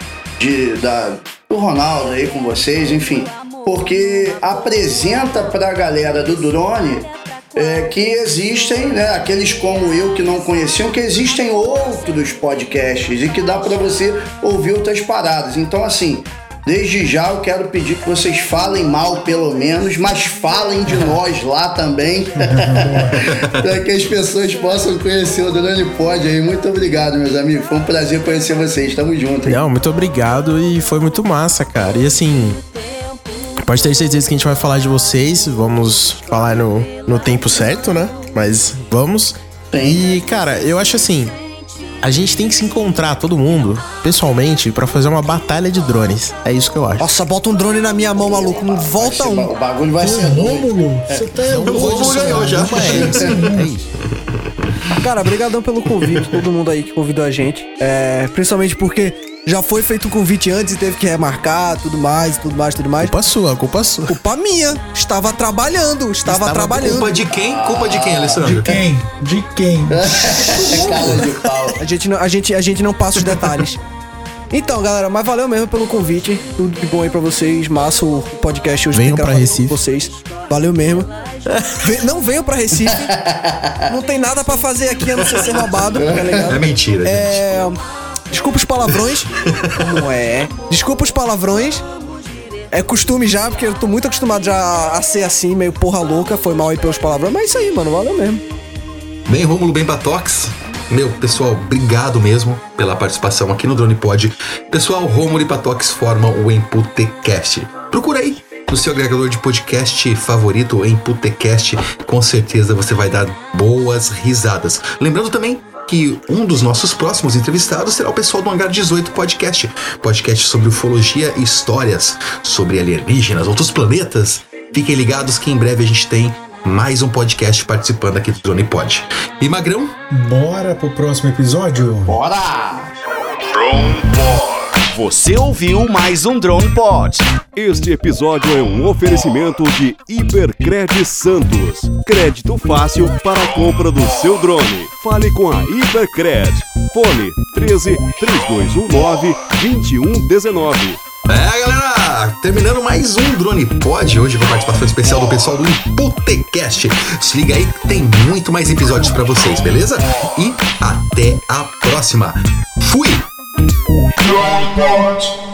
De, da, do Ronaldo aí com vocês, enfim. Porque apresenta pra galera do drone é, que existem, né, aqueles como eu que não conheciam, que existem outros podcasts e que dá pra você ouvir outras paradas. Então, assim, desde já eu quero pedir que vocês falem mal, pelo menos, mas falem de nós lá também, para que as pessoas possam conhecer o Drone Pod aí. Muito obrigado, meus amigos. Foi um prazer conhecer vocês. Tamo junto. hein? Não, muito obrigado e foi muito massa, cara. E assim, pode ter certeza que a gente vai falar de vocês. Vamos falar no, no tempo certo, né? Mas vamos. E, cara, eu acho assim. A gente tem que se encontrar, todo mundo, pessoalmente, pra fazer uma batalha de drones. É isso que eu acho. Nossa, bota um drone na minha mão, maluco. Não volta um. O bagulho vai ser Rômulo, você tá O Rômulo ganhou já. É isso. Cara, brigadão pelo convite, todo mundo aí que convidou a gente. É, principalmente porque já foi feito o convite antes e teve que remarcar, tudo mais, tudo mais, tudo mais. Culpa sua, culpa sua. Culpa minha. Estava trabalhando, estava, Estava trabalhando. Culpa de quem? Culpa de quem, Alessandro? De quem? De quem? Cara de pau. A gente, não, a, gente, a gente não passa os detalhes. Então, galera, mas valeu mesmo pelo convite. Tudo de bom aí pra vocês. Massa o podcast hoje. Venham pra Recife. Com vocês. Valeu mesmo. Ve- não venham pra Recife. Não tem nada pra fazer aqui a não ser ser roubado, tá? É mentira, gente. É. Desculpa os palavrões. Como é? Desculpa os palavrões. É costume já, porque eu tô muito acostumado já a ser assim, meio porra louca. Foi mal aí pelos palavrões, mas é isso aí, mano. Valeu mesmo. Bem, Rômulo, bem Patox. Meu, pessoal, obrigado mesmo pela participação aqui no Drone Pod. Pessoal, Rômulo e Patox formam o Emputecast. Procura aí no seu agregador de podcast favorito, Emputecast. Com certeza você vai dar boas risadas. Lembrando também que um dos nossos próximos entrevistados será o pessoal do Hangar 18 Podcast. Podcast sobre ufologia e histórias sobre alienígenas, outros planetas. Fiquem ligados que em breve a gente tem mais um podcast participando aqui do Drone Pod. E Magrão, Bora pro próximo episódio? Bora! Drone Pod. Você ouviu mais um Drone Pod. Este episódio é um oferecimento de Hipercred Santos. Crédito fácil para a compra do seu drone. Fale com a Hipercred. Fone 13 3219 2119. É, galera, terminando mais um Drone Pod, hoje com a participação especial do pessoal do Imputecast. Se liga aí que tem muito mais episódios pra vocês, beleza? E até a próxima. Fui! Drone Pod.